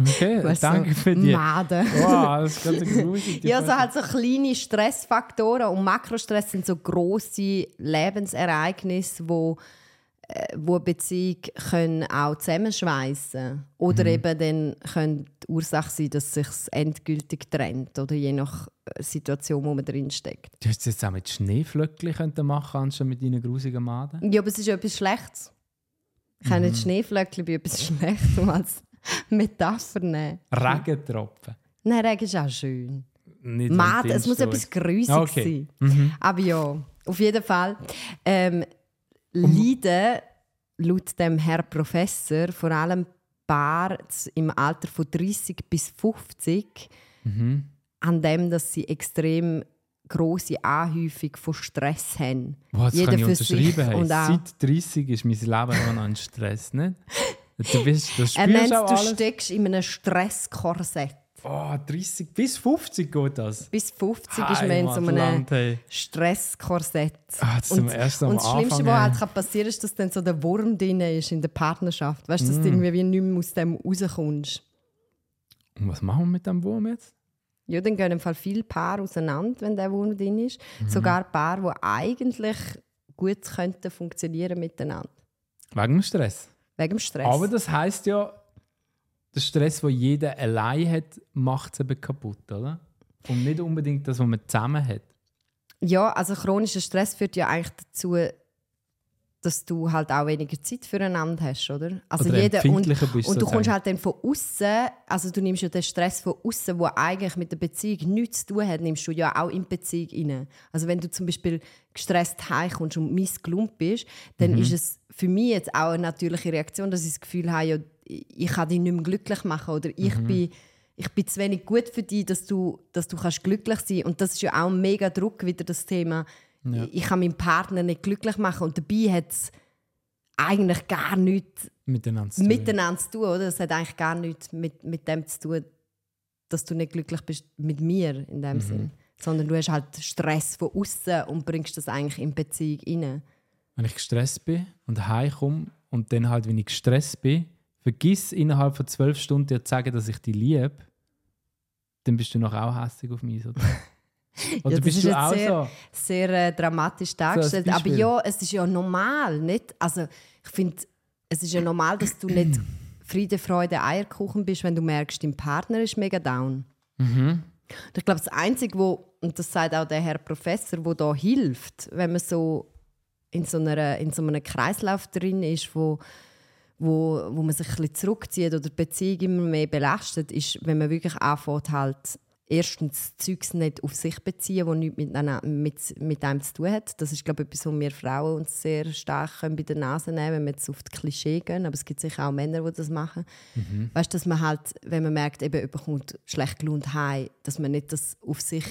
Okay, Weißt danke so für die. Maden. Wow, das ist ganz gruselig. Ja, so halt so kleine Stressfaktoren und Makrostress sind so große Lebensereignisse, wo äh, wo eine Beziehung können auch zusammenschweissen oder Mhm. eben dann können die Ursache sein, dass sich endgültig trennt oder je nach Situation, wo man drin steckt. Du hättest es jetzt auch mit Schneeflöckchen machen anstatt mit deinen grusigen Maden. Ja, aber es ist etwas Schlechtes. Ich kann Mhm. nicht Schneeflöckchen bei etwas Schlechtem als Metapher nehmen. Regentropfen. Nein, Regen ist auch schön. Nicht Mad, wenn es muss etwas Grusiges okay. sein. Mhm. Aber ja, auf jeden Fall. Ähm, leiden laut dem Herr Professor vor allem Paare im Alter von 30 bis 50 Mhm. An dem, dass sie extrem große Anhäufung von Stress haben. Boah, das Jeder kann ich unterschreiben. Hey. und Seit 30 ist mein Leben immer noch ein Stress, nicht? Du, bist, das spürst nennt auch du alles. steckst in einem Stresskorsett. Oh, 30 bis 50 geht das. Bis 50 ist man in so einem hey. Stresskorsett. Ah, Mal und das Schlimmste, was halt kann passieren ist, dass dann so der Wurm drin ist in der Partnerschaft. Weißt du, Mm. dass du irgendwie wie nicht mehr aus dem rauskommst. Und was machen wir mit dem Wurm jetzt? Ja, dann gehen im Fall viele Paare auseinander, wenn der Wurm drin ist. Mhm. Sogar Paare, die eigentlich gut könnten funktionieren miteinander. Wegen dem Stress. Wegen dem Stress. Aber das heisst ja, der Stress, den jeder allein hat, macht es eben kaputt, oder? Und nicht unbedingt das, was man zusammen hat. ja, also chronischer Stress führt ja eigentlich dazu, dass du halt auch weniger Zeit füreinander hast, oder? Also Oder jeder und, bist und du kommst halt dann von außen, also du nimmst ja den Stress von außen, wo eigentlich mit der Beziehung nichts zu tun hat, nimmst du ja auch in die Beziehung rein. Also wenn du zum Beispiel gestresst heimkommst und missgelumpt bist, dann Mhm. ist es für mich jetzt auch eine natürliche Reaktion, dass ich das Gefühl habe, ja, ich kann dich nicht mehr glücklich machen oder ich Mhm. bin ich bin zu wenig gut für dich, dass du, dass du kannst glücklich sein Und das ist ja auch ein mega Druck, wieder das Thema. Ich kann meinen Partner nicht glücklich machen. Und dabei hat es eigentlich gar nichts Miteinander zu tun. miteinander zu tun, oder? Das hat eigentlich gar nichts mit, mit dem zu tun, dass du nicht glücklich bist mit mir in dem Mhm. Sinn. Sondern du hast halt Stress von außen und bringst das eigentlich in Beziehung rein. Wenn ich gestresst bin und heimkomme und dann halt, wenn ich gestresst bin, vergiss innerhalb von zwölf Stunden dir zu sagen, dass ich dich liebe, dann bist du noch auch hässlich auf mich. Oder, oder das bist ist du jetzt auch sehr- so? Sehr äh, dramatisch dargestellt. Aber Beispiel. ja, es ist ja normal. Nicht? Also, ich finde, es ist ja normal, dass du nicht Friede, Freude, Eierkuchen bist, wenn du merkst, dein Partner ist mega down. Mhm. Und ich glaube, das Einzige, wo, und das sagt auch der Herr Professor, wo da hilft, wenn man so in so, einer, in so einem Kreislauf drin ist, wo, wo, wo man sich ein bisschen zurückzieht oder die Beziehung immer mehr belastet, ist, wenn man wirklich anfängt, halt erstens Zeugs nicht auf sich beziehen, das nichts mit, mit, mit einem zu tun hat. Das ist, glaube ich, etwas, wo wir Frauen uns sehr stark können bei der Nase nehmen wenn wir jetzt auf die Klischee gehen. Aber es gibt sicher auch Männer, die das machen. Weißt du, dass man halt, wenn man merkt, eben, jemand kommt schlecht gelaunt heim, dass man nicht das auf sich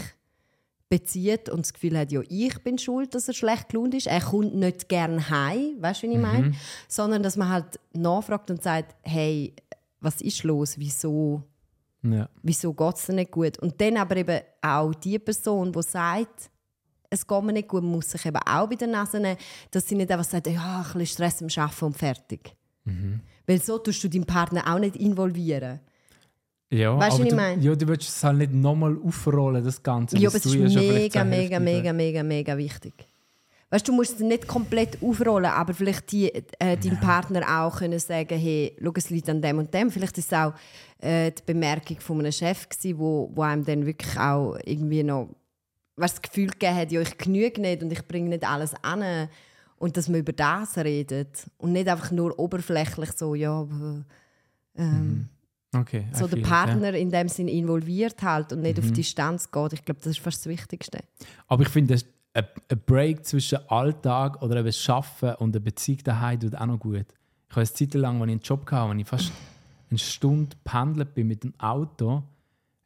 bezieht und das Gefühl hat, ja, ich bin schuld, dass er schlecht gelaunt ist. Er kommt nicht gern heim, weißt du, wie ich meine? Sondern dass man halt nachfragt und sagt, hey, was ist los? Wieso, Ja. wieso geht es nicht gut? Und dann aber eben auch die Person, die sagt, es geht mir nicht gut, muss sich eben auch bei der Nase nehmen, dass sie nicht einfach sagt, ja, ein bisschen Stress am Arbeiten und fertig. Weil so tust du deinen Partner auch nicht involvieren. Ja, Weißt du, wie ich du, meine? ja, du willst es halt nicht nochmal aufrollen, das Ganze. Ja, was aber es ist mega, mega, mega, mega, mega wichtig. Weißt du, du musst es nicht komplett aufrollen, aber vielleicht die, äh, deinem Partner auch können sagen, hey, schau, es liegt an dem und dem. Vielleicht ist es auch äh, die Bemerkung von einem Chef gewesen, wo, wo einem dann wirklich auch irgendwie noch weißt, das Gefühl gegeben hat, ja, ich genüge nicht und ich bringe nicht alles an. Und dass man über das redet und nicht einfach nur oberflächlich so, ja, ähm, Okay, I so feel den it, Partner in dem Sinn involviert halt und Mhm. nicht auf Distanz geht. Ich glaube, das ist fast das Wichtigste. Aber ich finde, ein ein Break zwischen Alltag oder eben Arbeiten und der Beziehung daheim tut auch noch gut. Ich habe eine Zeit lang, als ich einen Job hatte, wenn ich fast eine Stunde pendelt bin mit dem Auto,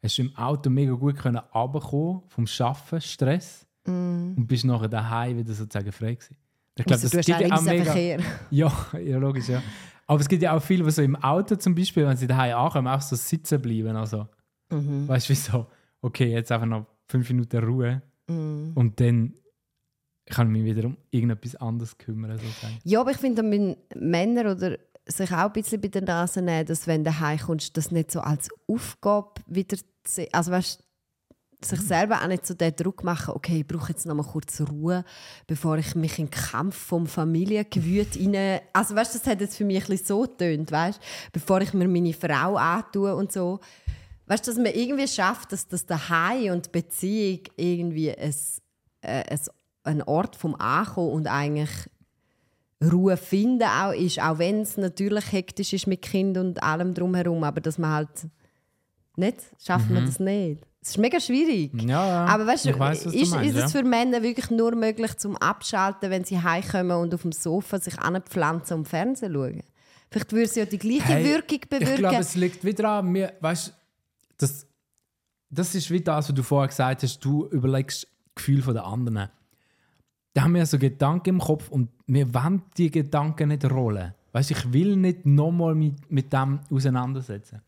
hast du im Auto mega gut können runterkommen vom Arbeiten, Stress, und bist nachher daheim wieder sozusagen frei gewesen. Ich glaube, Also, das gibt ja auch mega... Verkehr. Ja, ja, logisch, ja. Aber es gibt ja auch viele, die so im Auto zum Beispiel, wenn sie daheim ankommen, auch so sitzen bleiben. Also, Mhm. Weißt du, wieso? Okay, jetzt einfach noch fünf Minuten Ruhe Mhm. und dann kann ich mich wieder um irgendetwas anderes kümmern. Sozusagen. Ja, aber ich finde, wenn Männer oder sich auch ein bisschen bei der Nase nehmen, dass wenn du heimkommst, das nicht so als Aufgabe wieder zu sehen. Also weißt, sich selber auch nicht so den Druck machen, okay, ich brauche jetzt noch mal kurz Ruhe, bevor ich mich in den Kampf vom Familiengewüt rein... Also weißt, das hat jetzt für mich ein bisschen so getönt, weißt? Bevor ich mir meine Frau antue und so. Weißt du, dass man irgendwie schafft, dass das Daheim und die Beziehung irgendwie ein, äh, ein, ein Ort vom Ankommen und eigentlich Ruhe finden auch ist, auch wenn es natürlich hektisch ist mit Kind und allem drumherum, aber dass man halt nicht, schafft man das nicht. Es ist mega schwierig. Mhm. Ja. Aber weißt ich weiss, was du ist, meinst, ist es für Männer wirklich nur möglich zum Abschalten, wenn sie heimkommen und auf dem Sofa sich anpflanzen und Fernsehen schauen? Vielleicht würde es ja die gleiche Hey, Wirkung bewirken. Ich glaube, es liegt wieder an mir. Weißt das, das ist wie das, was du vorher gesagt hast. Du überlegst das Gefühl der anderen. Da haben wir so Gedanken im Kopf und wir wollen die Gedanken nicht rollen. Weißt ich will nicht nochmal mit, mit dem auseinandersetzen.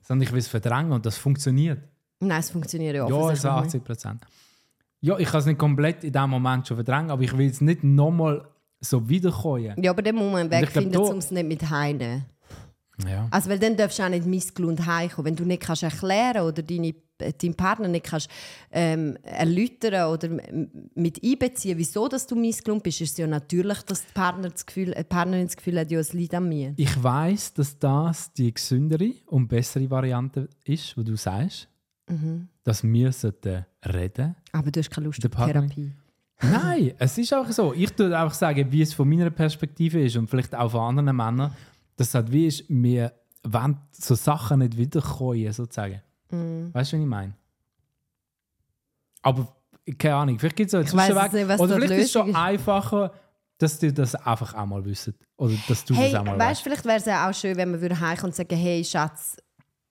Sondern ich will es verdrängen und das funktioniert. Nein, es funktioniert ja Ja, also nicht. 80 Prozent. Ja, ich kann es nicht komplett in diesem Moment schon verdrängen, aber ich will es nicht nochmal so wiederkommen. Ja, aber den muss man wegfinden, um es nicht mit heimnehmen. Ja. Also, weil dann darfst du auch nicht missgelohnt heimkommen. Wenn du nicht kannst erklären oder deine, äh, deinen Partner nicht kannst, ähm, erläutern oder mit einbeziehen, wieso dass du missgelohnt bist, ist es ja natürlich, dass die, Partner das Gefühl, äh, die Partnerin das Gefühl hat, ja, es liegt an mir. Ich weiß, dass das die gesündere und bessere Variante ist, wo du sagst, Mhm. dass wir sollten reden. Aber du hast keine Lust auf Therapie. Nein, es ist auch so. Ich würde einfach sagen, wie es von meiner Perspektive ist und vielleicht auch von anderen Männern, dass es halt wie ist, wir wollen so Sachen nicht wiederkommen, sozusagen. Mhm. Weißt du, was ich meine? Aber keine Ahnung, vielleicht gibt es auch einen Zwischenweg. nicht, Oder vielleicht ist es schon einfacher, dass die das einfach auch mal wissen. Oder dass du Hey, das auch mal weißt weißt. du, vielleicht wäre es ja auch schön, wenn man würde heimkommen und sagen, hey Schatz,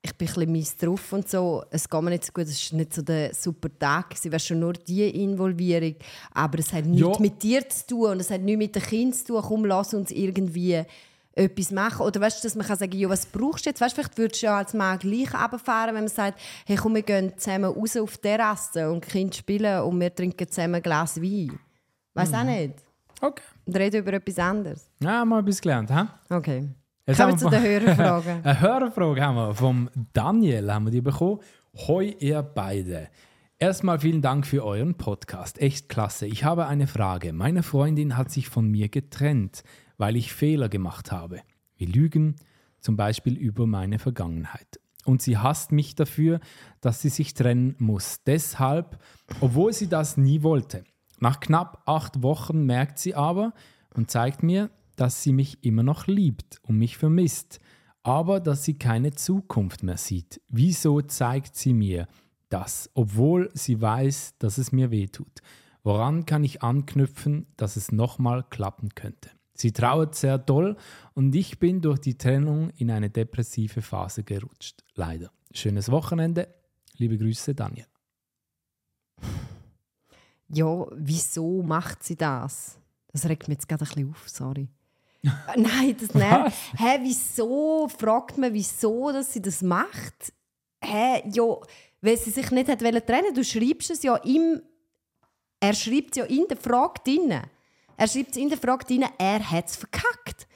ich bin ein bisschen mies drauf und so, es geht mir nicht so gut, es war nicht so der super Tag, es wäre schon nur die Involvierung, aber es hat nichts Ja. mit dir zu tun und es hat nichts mit den Kindern zu tun, komm, lass uns irgendwie etwas machen. Oder weißt du, dass man kann sagen, ja, was brauchst du jetzt? Weißt du, vielleicht würdest du ja als Mann gleich runterfahren, wenn man sagt, hey, komm, wir gehen zusammen raus auf die Terrasse und Kind spielen und wir trinken zusammen ein Glas Wein. Weiß Mhm. auch nicht. Okay. Und reden über etwas anderes. Ja, mal etwas gelernt, hä? Okay. Jetzt Kommen wir zu den Hörerfragen. Eine Hörerfrage haben wir vom Daniel, haben wir die bekommen. Hoi ihr beide. Erstmal vielen Dank für euren Podcast. Echt klasse. Ich habe eine Frage. Meine Freundin hat sich von mir getrennt, weil ich Fehler gemacht habe. Wir lügen zum Beispiel über meine Vergangenheit. Und sie hasst mich dafür, dass sie sich trennen muss. Deshalb, obwohl sie das nie wollte. Nach knapp acht Wochen merkt sie aber und zeigt mir, dass sie mich immer noch liebt und mich vermisst, aber dass sie keine Zukunft mehr sieht. Wieso zeigt sie mir das, obwohl sie weiß, dass es mir wehtut? Woran kann ich anknüpfen, dass es nochmal klappen könnte? Sie trauert sehr doll und ich bin durch die Trennung in eine depressive Phase gerutscht. Leider. Schönes Wochenende. Liebe Grüße, Daniel. Ja, wieso macht sie das? Das regt mich jetzt gerade ein bisschen auf, sorry. Nein, das nervt. Hä, wieso? Fragt man, wieso dass sie das macht? Hä, ja, weil sie sich nicht hat wollen trennen Du schreibst es ja im... Er schreibt es ja in der Frage drin. Er schreibt es in der Frage drin, er hat es verkackt.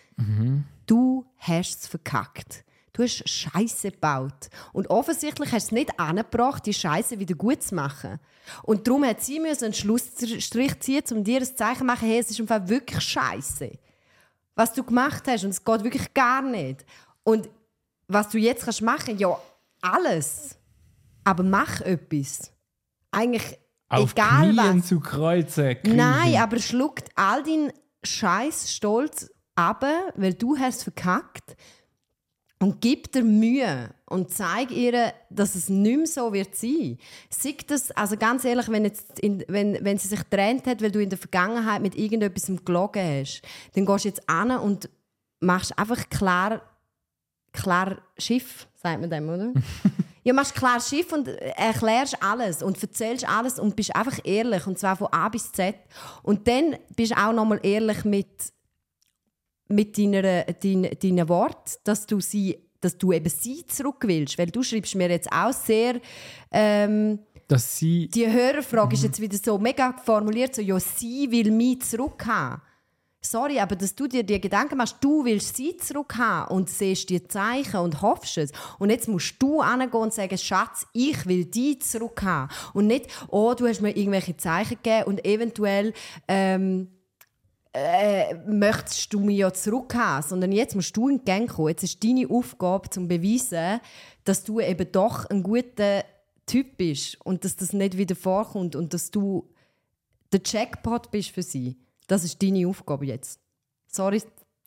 Du hast es verkackt. Du hast Scheiße gebaut. Und offensichtlich hast du es nicht angebracht, die Scheiße wieder gut zu machen. Und darum hat sie einen Schlussstrich ziehen, um dir ein Zeichen zu machen, hey, es ist im wirklich Scheiße. Was du gemacht hast, und es geht wirklich gar nicht. Und was du jetzt kannst machen, ja, alles. Aber mach etwas. Eigentlich Auf egal Knien was. zu kreuzen. Nein, kriechen. aber schluckt all deinen Scheiß Stolz ab, weil du hast verkackt und gib dir Mühe und zeig ihr, dass es nicht mehr so wird sein. Sag das, also ganz ehrlich, wenn, jetzt in, wenn, wenn sie sich getrennt hat, weil du in der Vergangenheit mit irgendetwas gelogen hast, dann gehst du jetzt an und machst einfach klar, klar Schiff, sagt man dem, oder? Ja, machst klar Schiff und erklärst alles und erzählst alles und bist einfach ehrlich und zwar von A bis Z. Und dann bist du auch nochmal ehrlich mit, mit deiner, dein, deinen Worten, dass du, sie, dass du eben sie zurück willst. Weil du schreibst mir jetzt auch sehr... Ähm, Dass sie die Hörerfrage ist jetzt wieder so mega formuliert, so, ja, sie will mich zurückhaben. Sorry, aber dass du dir die Gedanken machst, du willst sie zurückhaben und siehst die Zeichen und hoffst es. Und jetzt musst du hingehen und sagen, Schatz, ich will die zurückhaben. Und nicht, oh, du hast mir irgendwelche Zeichen gegeben und eventuell ähm, äh, möchtest du mich ja zurückhaben. Sondern jetzt musst du in die Gang kommen. Jetzt ist deine Aufgabe, zum beweisen, dass du eben doch ein guter Typ bist und dass das nicht wieder vorkommt und dass du der Jackpot bist für sie. Das ist deine Aufgabe jetzt. Sorry,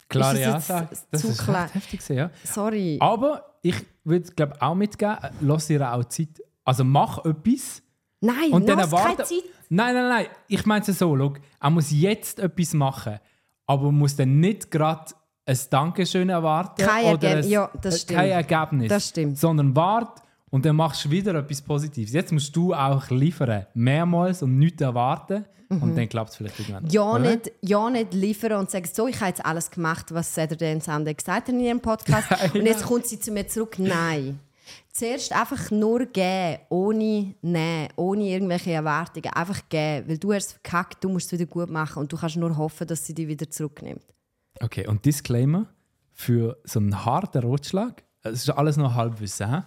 klare ist das jetzt Ansage. Das zu ist klar? heftig, ja. sorry. Aber ich würde glaube auch mitgeben, lass ihr auch Zeit. Also mach etwas Nein, und dann keine. Zeit. Nein, nein, nein. Ich meine es so. Schau, er muss jetzt etwas machen, aber muss dann nicht gerade ein Dankeschön erwarten Kein oder Ergebnis. ein, Ja, das stimmt. kein Ergebnis. Das stimmt. Sondern wart und dann machst du wieder etwas Positives. Jetzt musst du auch liefern, mehrmals und nichts erwarten und dann klappt es vielleicht irgendwann. Mhm. Ja Oder? nicht, ja, nicht liefern und sagen, so, ich habe jetzt alles gemacht, was Saturday and Sunday gesagt hat in ihrem Podcast. Und jetzt kommt sie zu mir zurück. Nein. Zuerst einfach nur geben, ohne nehmen, ohne irgendwelche Erwartungen. Einfach geben, weil du hast es verkackt, du musst es wieder gut machen und du kannst nur hoffen, dass sie dich wieder zurücknimmt. Okay, und Disclaimer für so einen harten Rotschlag. Es ist alles noch Halbwissen,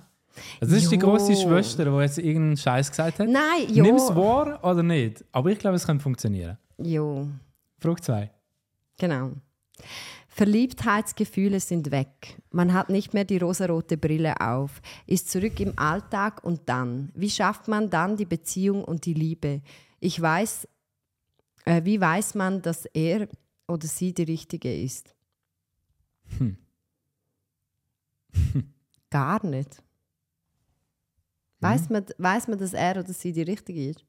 das ist die Jo. große Schwester, die jetzt irgendeinen Scheiß gesagt hat. Nein, ja. Nimm es wahr oder nicht? Aber ich glaube, es könnte funktionieren. Jo. Frage 2. Genau. Verliebtheitsgefühle sind weg. Man hat nicht mehr die rosarote Brille auf, ist zurück im Alltag und dann. Wie schafft man dann die Beziehung und die Liebe? Ich weiß, äh, wie weiß man, dass er oder sie die Richtige ist? Hm. Gar nicht. Weiß man, weiß man, dass er oder sie die Richtige ist?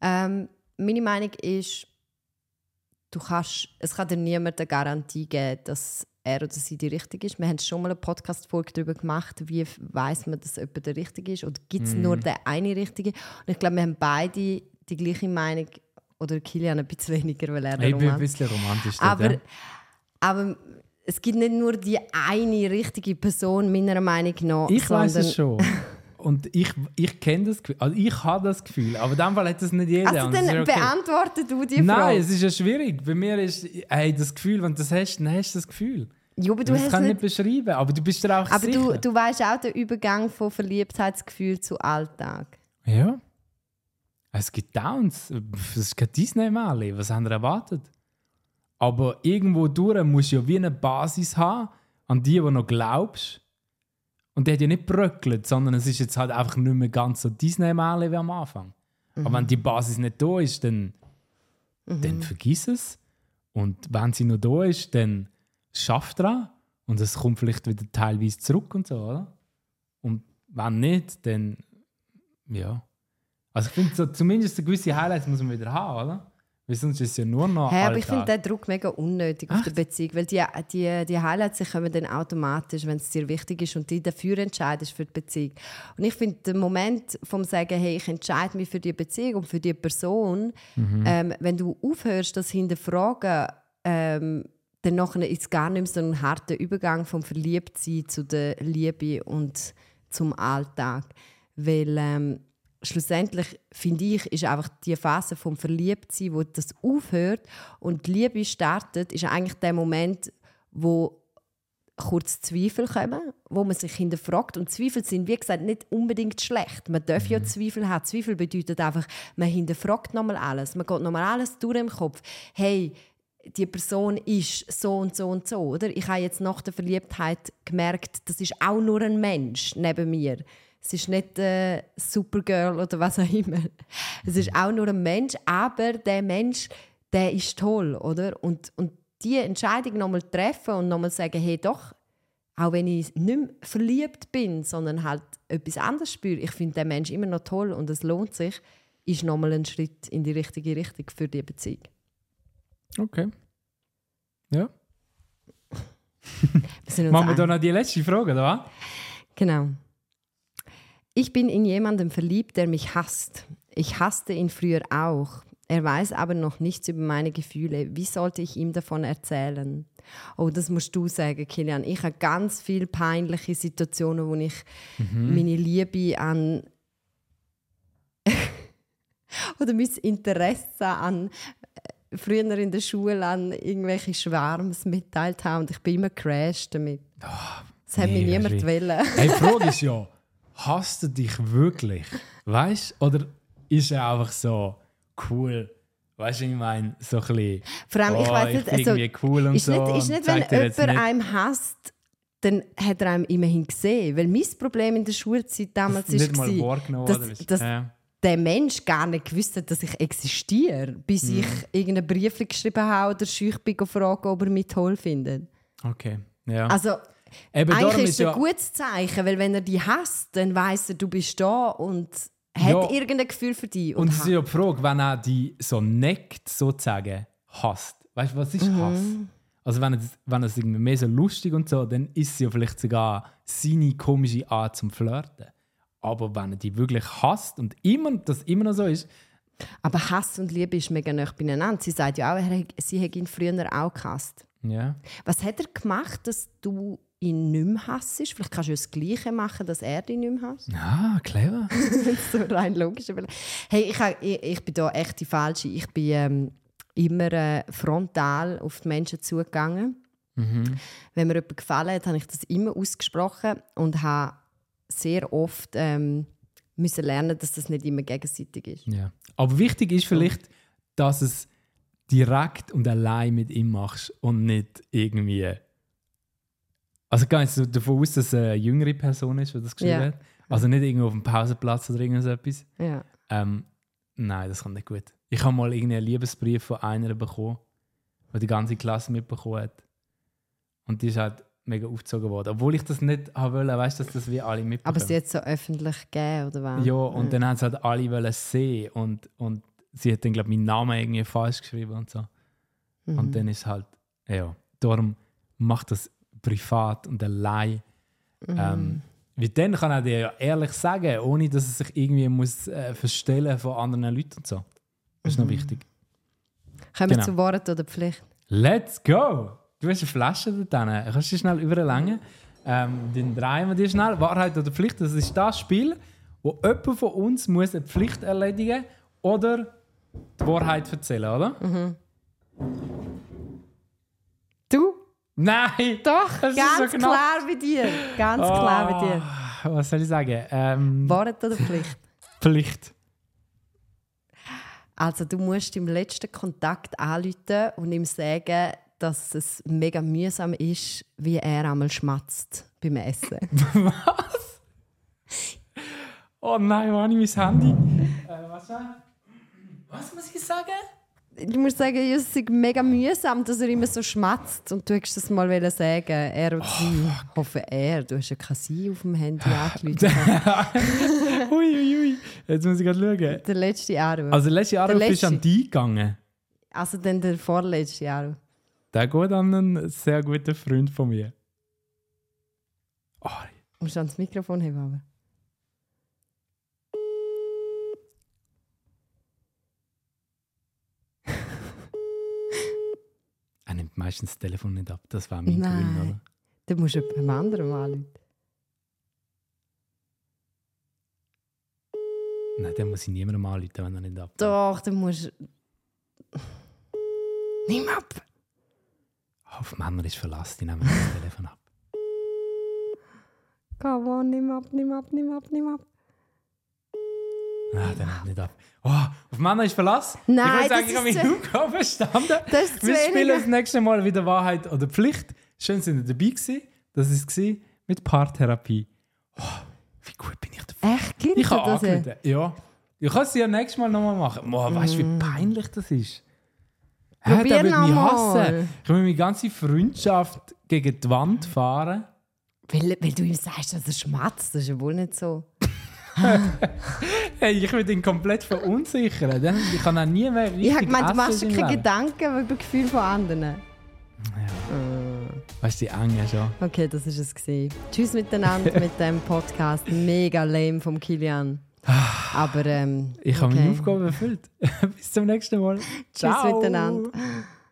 Ähm, meine Meinung ist, du kannst, es kann dir niemand eine Garantie geben, dass er oder sie die Richtige ist. Wir haben schon mal eine Podcast-Folge darüber gemacht, wie weiß man, dass jemand der Richtige ist oder gibt es nur den eine Richtige. Und ich glaube, wir haben beide die gleiche Meinung, oder Kilian ein bisschen weniger, weil er Ich bin ein bisschen romantisch. aber ja. Aber es gibt nicht nur die eine richtige Person, meiner Meinung nach. Ich weiß es schon. Und ich, ich kenne das Gefühl. Also ich habe das Gefühl. Aber in dem Fall hat das nicht jeder. Also das dann okay. beantworte du die Nein, Frage. es ist ja schwierig. Bei mir ist hey, das Gefühl, wenn du das hast, dann hast du das Gefühl. Ja, aber du das hast kann ich nicht, beschreiben, aber du bist dir auch aber sicher. du, du weißt auch den Übergang von Verliebtheitsgefühl zu Alltag. Ja. Es gibt Downs. Es ist kein Disney-Märchen. Was haben wir erwartet? Aber irgendwo durch musst du ja wie eine Basis haben, an die du noch glaubst. Und die hat ja nicht bröckelt, sondern es ist jetzt halt einfach nicht mehr ganz so Disney-Märchen wie am Anfang. Aber wenn die Basis nicht da ist, dann, dann vergiss es. Und wenn sie noch da ist, dann schaff dran. Und es kommt vielleicht wieder teilweise zurück und so, oder? Und wenn nicht, dann ja. Also ich finde, so, zumindest gewisse Highlights muss man wieder haben, oder? Weil sonst ist es ja nur noch Hey, aber ich finde den Druck mega unnötig auf der Beziehung, weil die, die, die Highlights die kommen dann automatisch, wenn es dir wichtig ist und du dafür entscheidest für die Beziehung. Und ich finde, der Moment vom sagen, hey, ich entscheide mich für die Beziehung und für die Person, Mhm. ähm, wenn du aufhörst, das hinterfragen, ähm, dann nachher ist es gar nicht mehr so ein harter Übergang vom Verliebtsein zu der Liebe und zum Alltag. Weil ähm, schlussendlich, finde ich, ist einfach die Phase vom Verliebtsein, wo das aufhört und die Liebe startet, ist eigentlich der Moment, wo kurz Zweifel kommen, wo man sich hinterfragt. Und Zweifel sind, wie gesagt, nicht unbedingt schlecht. Man darf ja Zweifel haben. Zweifel bedeutet einfach, man hinterfragt nochmal alles. Man geht nochmal alles durch im Kopf. Hey, die Person ist so und so und so, oder? Ich habe jetzt nach der Verliebtheit gemerkt, das ist auch nur ein Mensch neben mir. Es ist nicht äh, Supergirl oder was auch immer. Es ist auch nur ein Mensch, aber der Mensch, der ist toll, oder? Und, und die Entscheidung nochmal treffen und nochmal sagen, hey doch, auch wenn ich nicht mehr verliebt bin, sondern halt etwas anderes spüre, ich finde den Mensch immer noch toll und es lohnt sich, ist nochmal ein Schritt in die richtige Richtung für die Beziehung. Okay. Ja. Machen wir da noch die letzte Frage, oder was? Genau. Ich bin in jemanden verliebt, der mich hasst. Ich hasste ihn früher auch. Er weiß aber noch nichts über meine Gefühle. Wie sollte ich ihm davon erzählen? Oh, das musst du sagen, Kilian. Ich habe ganz viele peinliche Situationen, wo ich meine Liebe an oder mein Interesse an äh, früher in der Schule an irgendwelche Schwärms mitteilt habe und ich bin immer crashed damit. Das hat mich mega niemand wollen. Hey, die Frage ist ja, hasst du dich wirklich? Weißt du? Oder ist er einfach so cool? Weißt du, ich meine, so ein bisschen. Vor allem, ich oh, weiß nicht, also, cool und ist so. nicht, ist nicht wenn jemand nicht- einem hasst, dann hat er einem immerhin gesehen. Weil mein Problem in der Schulzeit damals nicht ist, mal war, dass, Ja. der Mensch gar nicht gewusst hat, dass ich existiere, bis Mhm. ich irgendeinen Brief geschrieben habe oder schüch bin gefragt, ob er mich toll findet. Okay. Ja. Also, Eben eigentlich ist es ein ja. gutes Zeichen, weil wenn er dich hasst, dann weiß er, du bist da und hat Ja. irgendein Gefühl für dich. Und es ist ja die Frage, wenn er die so neckt, sozusagen, hasst. Weißt du, was ist Hass? Also, wenn er, wenn es irgendwie mehr so lustig und so, dann ist es ja vielleicht sogar seine komische Art zum Flirten. Aber wenn er die wirklich hasst und immer, das immer noch so ist, Aber Hass und Liebe ist mega nah beieinander. Sie sagt ja auch, hat- sie hätte ihn früher auch gehasst. ja. Was hat er gemacht, dass du ihn nicht mehr hassest? Vielleicht kannst du ja das Gleiche machen, dass er dich nicht mehr hasst. Ah, clever. so rein logisch. Hey, ich, ich, ich bin da echt die Falsche. Ich bin ähm, immer äh, frontal auf die Menschen zugegangen. Wenn mir jemand gefallen hat, habe ich das immer ausgesprochen und habe sehr oft ähm, müssen lernen, dass das nicht immer gegenseitig ist. Ja. Aber wichtig ist vielleicht, dass es direkt und allein mit ihm machst und nicht irgendwie. Also nicht so davon aus, dass es eine jüngere Person ist, die das geschrieben Ja. hat. Also nicht irgendwo auf dem Pausenplatz oder irgend so etwas. Ja. Ähm, nein, das kommt nicht gut. Ich habe mal irgendeinen Liebesbrief von einer bekommen, die die ganze Klasse mitbekommen hat. Und die ist halt mega aufgezogen worden. Obwohl ich das nicht haben wollte, weißt du, dass das wie alle mitbekommen. Aber sie hat es so öffentlich gegeben, oder was? Ja, und dann haben sie halt alle wollen sehen und, und sie hat dann, glaube ich, meinen Namen irgendwie falsch geschrieben und so. Mhm. Und dann ist halt, ja, darum macht das privat und allein. Mhm. Ähm, wie dann kann er dir ja ehrlich sagen, ohne dass er sich irgendwie muss äh, verstellen von anderen Leuten und so. Das ist Mhm. noch wichtig. Kommen wir genau. zu Wort oder Pflicht? Let's go! Du hast eine Flasche da drin. Kannst du schnell überlängen? Ähm, dann drehen wir die schnell. Wahrheit oder Pflicht, das ist das Spiel, wo jemand von uns muss eine Pflicht erledigen oder die Wahrheit erzählen, oder? Du? Nein! Doch, Das ist ganz so knapp. klar bei dir. Ganz klar bei dir. Oh, Was soll ich sagen? Ähm, Wahrheit oder Pflicht? Pflicht. Also du musst im letzten Kontakt anrufen und ihm sagen, dass es mega mühsam ist, wie er einmal schmatzt beim Essen. Was? Oh nein, wo habe ich mein Handy? Äh, was, was muss ich sagen? Du musst sagen, es ist mega mühsam, dass er immer so schmatzt. Und du hättest das mal wollen sagen, er oder sie. Ich hoffe, er. Du hast ja kein Sie auf dem Handy angerufen. ui, ui, ui. Jetzt muss ich gerade schauen. Der letzte Anruf. Also, letzte Der letzte. du an die gegangen. Also dann der vorletzte Anruf. Der geht an einen sehr guten Freund von mir. Oh, Du musst ans Mikrofon haben, aber. er nimmt meistens das Telefon nicht ab. Das war mein Nein. Gewinn, oder? Dann musst du jemandem anderen anrufen. Nein, dann muss ich niemandem anrufen, wenn er nicht ab. Doch, dann musst du... Nimm ab! Auf Männer ist Verlass, die nehmen das Telefon ab. Come on, nimm ab, nimm ab, nimm ab, nimm ab. Nein, der nimmt nicht ab. Oh, auf Männer ist Verlass? Nein, ich würde sagen, ich habe mich Aufgabe verstanden. Das ist Wir spielen das nächste Mal wieder Wahrheit oder Pflicht. Schön, sind ihr dabei gewesen. Das war es mit Paartherapie. Oh, wie gut bin ich dafür. Echt, gilt Ich habe das? ja? angerufen. Ja. Ich kann es ja nächstes Mal nochmal machen. Boah, weißt du, wie peinlich das ist? Hä, Mm. Der wird mich hassen. Ich will meine ganze Freundschaft gegen die Wand fahren. Weil, weil du ihm sagst, dass er schmatzt, das ist ja wohl nicht so. Hey, ich will ihn komplett verunsichern. Ich kann auch nie mehr richtig Ich habe gemeint, du machst dir in keine. Gedanken über Gefühle von anderen. Weißt du, die Enge schon. Okay, das war es. Gewesen. Tschüss miteinander mit dem Podcast. Mega lame vom Kilian. Aber ähm, Ich habe okay. meine Aufgabe erfüllt. Bis zum nächsten Mal. Tschüss Ciao. miteinander.